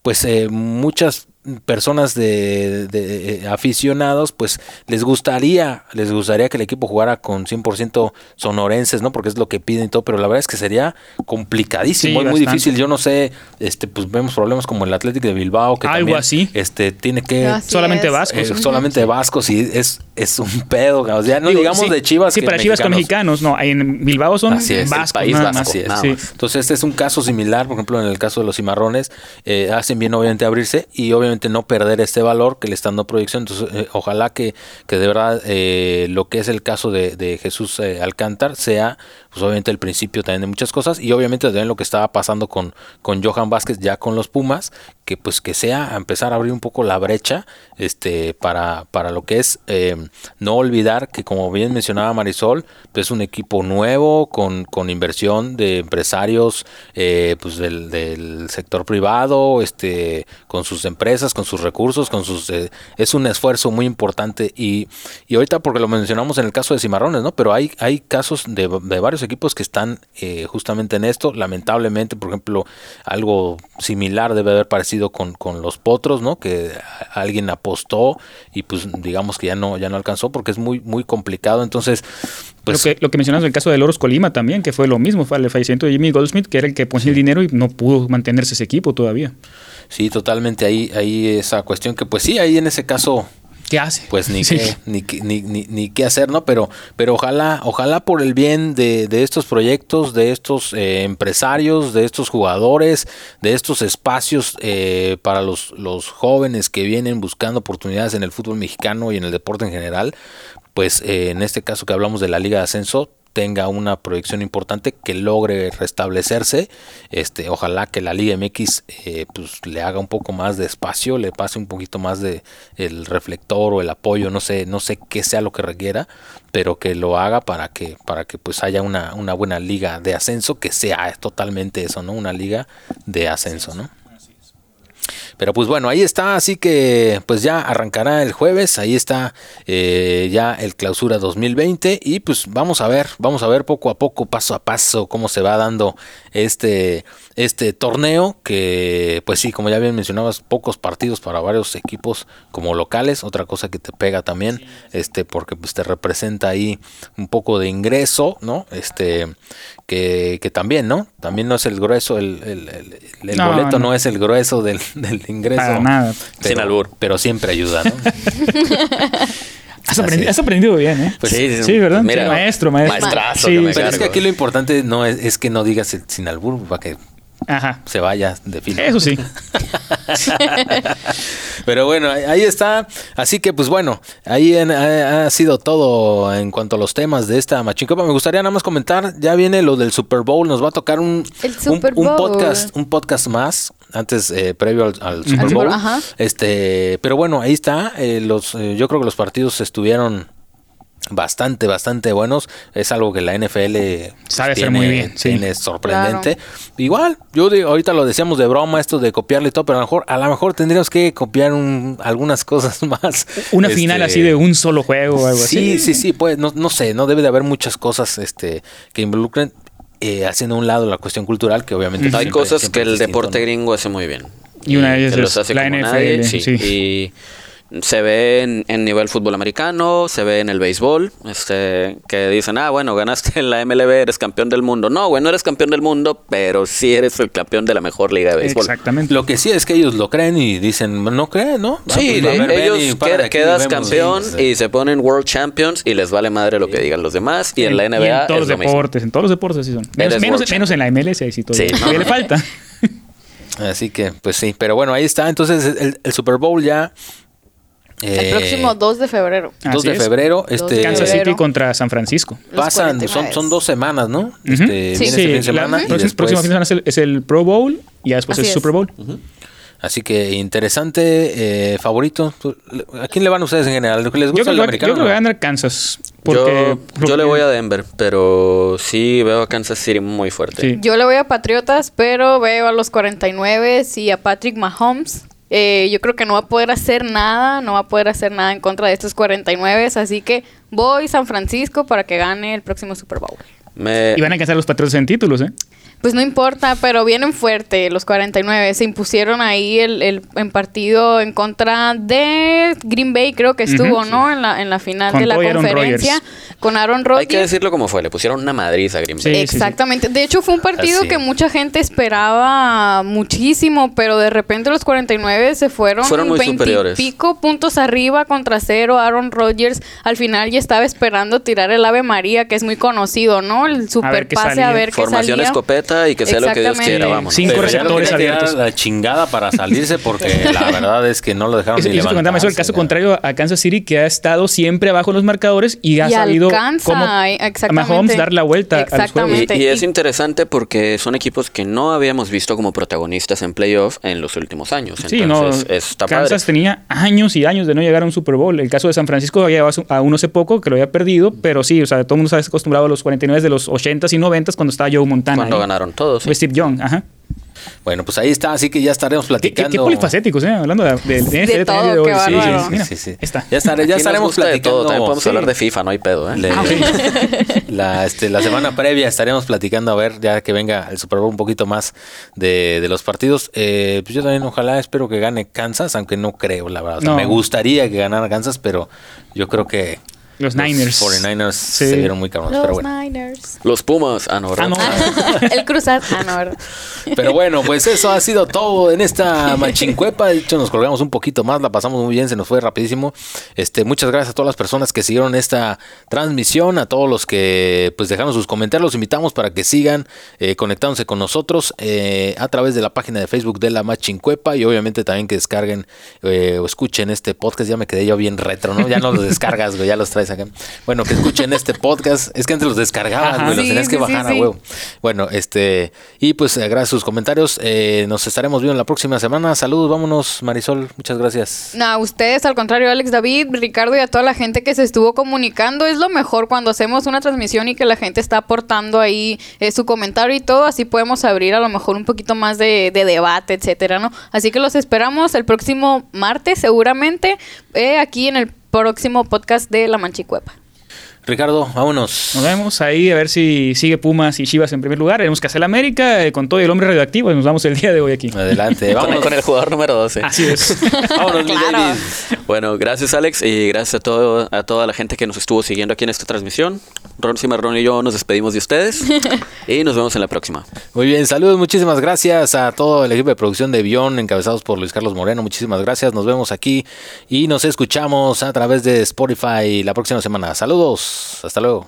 pues eh, muchas personas de, de, aficionados, pues les gustaría, les gustaría que el equipo jugara con 100% sonorenses, ¿no? Porque es lo que piden y todo, pero la verdad es que sería complicadísimo, y muy difícil. Yo no sé, este, pues vemos problemas como el Atlético de Bilbao, que algo así, este, tiene que solamente vascos, eh, solamente vascos y es, es un pedo, o sea, no digamos de Chivas. Sí, para Chivas con mexicanos, no, en Bilbao son vascos, país vasco, Entonces este es un caso similar, por ejemplo, en el caso de los cimarrones, eh, hacen bien obviamente abrirse y obviamente no perder este valor que le están dando proyección. Entonces, eh, ojalá que, que, de verdad eh, lo que es el caso de, Jesús eh, Alcántar sea, pues obviamente el principio también de muchas cosas y obviamente también lo que estaba pasando con, con Johan Vázquez ya con los Pumas, pues que sea empezar a abrir un poco la brecha este, para, para lo que es no olvidar que como bien mencionaba Marisol, pues es un equipo nuevo con, con inversión de empresarios pues del, del sector privado, este, con sus empresas, con sus recursos, con sus eh, es un esfuerzo muy importante y, y, ahorita porque lo mencionamos en el caso de Cimarrones, ¿no? Pero hay, hay casos de, de varios equipos que están eh, justamente en esto. Lamentablemente, por ejemplo, algo similar debe haber parecido con, con los potros, ¿no? Que alguien apostó y pues digamos que ya no, ya no alcanzó porque es muy, muy complicado. Entonces, pues, lo, que, lo que mencionas en el caso de Loros Colima también, que fue lo mismo, fue el fallecimiento de Jimmy Goldsmith, que era el que ponía el dinero y no pudo mantenerse ese equipo todavía. Sí, totalmente. Ahí, ahí esa cuestión que, pues sí, ahí en ese caso. ¿Qué hace? Pues ni, qué, ni, ni, ni, ni, qué hacer, ¿no? Pero, pero ojalá, ojalá por el bien de, de estos proyectos, de estos eh, empresarios, de estos jugadores, de estos espacios eh, para los, los jóvenes que vienen buscando oportunidades en el fútbol mexicano y en el deporte en general, pues eh, en este caso que hablamos de la Liga de Ascenso, tenga una proyección importante que logre restablecerse este ojalá que la Liga MX eh, pues le haga un poco más de espacio le pase un poquito más de el reflector o el apoyo no sé no sé qué sea lo que requiera pero que lo haga para que para que pues haya una, una buena liga de ascenso que sea totalmente eso no una liga de ascenso no pero pues bueno, ahí está, así que pues ya arrancará el jueves, ahí está eh, ya el clausura 2020 y pues vamos a ver, vamos a ver poco a poco, paso a paso, cómo se va dando este, este torneo, que pues sí, como ya bien mencionabas, pocos partidos para varios equipos como locales, otra cosa que te pega también, este, porque pues te representa ahí un poco de ingreso, ¿no? Este, que, que también, ¿no? También no es el grueso, el, el, boleto no. es el grueso del, del ingreso. nada. Sin albur. Pero siempre ayuda, ¿no? Has aprendido, has aprendido, bien, ¿eh? Pues sí, sí, ¿verdad? Mira, maestro, maestro. Maestrazo. Sí, pero es que aquí lo importante no es, es que no digas el sin albur para que Ajá. se vaya de fila. Eso sí. Pero bueno, ahí está. Así que, pues bueno, ahí ha, sido todo en cuanto a los temas de esta machincopa. Me gustaría nada más comentar, ya viene lo del Super Bowl. Nos va a tocar un, un, podcast, un podcast más antes eh, previo al, Super Bowl. Este, pero bueno, ahí está. Eh, los, eh, yo creo que los partidos estuvieron bastante, bastante buenos. Es algo que la NFL sabe hacer muy bien. Tiene sorprendente. Igual, yo digo, ahorita lo decíamos de broma, esto de copiarle y todo, pero a lo mejor, a lo mejor tendríamos que copiar algunas cosas más. Una final así de un solo juego o algo así. Sí, sí, sí, pues no, no sé, no debe de haber muchas cosas este, que involucren. Eh, haciendo a un lado la cuestión cultural, que obviamente... Hay cosas que el deporte gringo hace muy bien. Y una de ellas es la NFL. sí. Y se ve en, nivel fútbol americano, se ve en el béisbol, este, que dicen, ah, bueno, ganaste en la MLB, eres campeón del mundo. No, bueno, eres campeón del mundo, pero sí eres el campeón de la mejor liga de béisbol. Exactamente. Lo que sí es que ellos lo creen y dicen, no creen, ¿no? sí, pues, ellos quedas campeón y se ponen World Champions y les vale madre lo que digan los demás. Y en, la NBA. en todos los deportes, en todos los deportes sí son. Menos, menos, en la MLS, ahí sí todo. Sí, le falta. Así que, pues sí, pero bueno, ahí está. Entonces, el Super Bowl ya el eh, próximo 2 de febrero. 2 de febrero. Este, Kansas City contra San Francisco. Pasan, son, son dos semanas, ¿no? este, sí, sí. Fin semana la, próxima semana es el, Pro Bowl y ya después es el Super Bowl. Así que interesante, eh, favorito. ¿A quién le van ustedes en general? ¿Les gusta yo creo, el americano? Yo creo que va a ganar Kansas. Porque, yo, yo, le voy a Denver, pero sí veo a Kansas City muy fuerte. Yo le voy a Patriotas, pero veo a los 49 y a Patrick Mahomes. Eh, yo creo que no va a poder hacer nada, no va a poder hacer nada en contra de estos 49, así que voy San Francisco para que gane el próximo Super Bowl. Me... Y van a alcanzar los Patriotas en títulos, ¿eh? Pues no importa, pero vienen fuerte los 49. Se impusieron ahí el, el en partido en contra de Green Bay, creo que estuvo, ¿no? En la, en la final de la conferencia. con Aaron Rodgers. Hay que decirlo como fue, le pusieron una madriz a Green Bay. Exactamente. de hecho, fue un partido que mucha gente esperaba muchísimo, pero de repente los 49 se fueron, fueron muy 20 superiores. pico puntos arriba contra cero. Aaron Rodgers al final ya estaba esperando tirar el Ave María, que es muy conocido, ¿no? El super pase a ver qué Formación escopeta y que sea lo que Dios quiera, vamos. Cinco receptores abiertos. La chingada para salirse porque la verdad es que no lo dejaron ni levantar. Eso el caso contrario a Kansas City que ha estado siempre abajo en los marcadores y ha sabido cómo a Mahomes dar la vuelta a los juegos. Y, es interesante porque son equipos que no habíamos visto como protagonistas en playoff en los últimos años. Sí, Entonces, no, está Kansas tenía años y años de no llegar a un Super Bowl. El caso de San Francisco había a uno hace poco que lo había perdido, pero sí, o sea, todo el mundo se ha acostumbrado a los 49 de los 80s y 90s cuando estaba Joe Montana. Cuando ganaron todos. Steve Young, ajá. Bueno, pues ahí está, así que ya estaremos platicando. Qué, qué polifacéticos, ¿eh? Hablando de, de, de, de todo, de hoy. Sí, sí, sí, sí. Está. Ya, estaré, ya estaremos platicando. Todo. También podemos hablar de FIFA, no hay pedo, ¿eh? Ah, la, este, la semana previa estaremos platicando a ver, ya que venga el Super Bowl un poquito más de, de los partidos. Eh, pues yo también ojalá espero que gane Kansas, aunque no creo, la verdad. no. Me gustaría que ganara Kansas, pero yo creo que los Niners. Los 49ers se vieron muy cabrones, los pero bueno. Niners. Los Pumas. Ah, no, ah, no. El Cruzat. Ah, no, ¿verdad? Pero bueno, pues eso ha sido todo en esta machincuepa. De hecho, nos colgamos un poquito más, la pasamos muy bien, se nos fue rapidísimo. Este, muchas gracias a todas las personas que siguieron esta transmisión, a todos los que pues dejaron sus comentarios. Los invitamos para que sigan eh, conectándose con nosotros eh, a través de la página de Facebook de la machincuepa y obviamente también que descarguen eh, o escuchen este podcast. Ya me quedé yo bien retro, ¿no? Ya no los descargas, güey, ya los traes bueno, que escuchen este podcast. Es que antes los descargabas, güey, los tenías que bajar a huevo. Bueno, este, y pues eh, gracias a sus comentarios. Eh, nos estaremos viendo la próxima semana. Saludos, vámonos, Marisol. Muchas gracias. No, a ustedes, al contrario, Alex David, Ricardo y a toda la gente que se estuvo comunicando. Es lo mejor cuando hacemos una transmisión y que la gente está aportando ahí eh, su comentario y todo. Así podemos abrir a lo mejor un poquito más de, de debate, etcétera, ¿no? Así que los esperamos el próximo martes, seguramente, aquí en el próximo podcast de La Manchicuepa. Ricardo, vámonos. Nos vemos ahí a ver si sigue Pumas y Chivas en primer lugar. Tenemos que hacer la América eh, con todo el hombre radioactivo y nos vamos el día de hoy aquí. Adelante, vamos con el jugador número 12. Así es. vámonos, claro. Bueno, gracias Alex y gracias a, todo, a toda la gente que nos estuvo siguiendo aquí en esta transmisión. Ron Cimarrón y yo nos despedimos de ustedes y nos vemos en la próxima. Muy bien, saludos, muchísimas gracias a todo el equipo de producción de Bion encabezados por Luis Carlos Moreno. Muchísimas gracias, nos vemos aquí y nos escuchamos a través de Spotify la próxima semana. Saludos, hasta luego.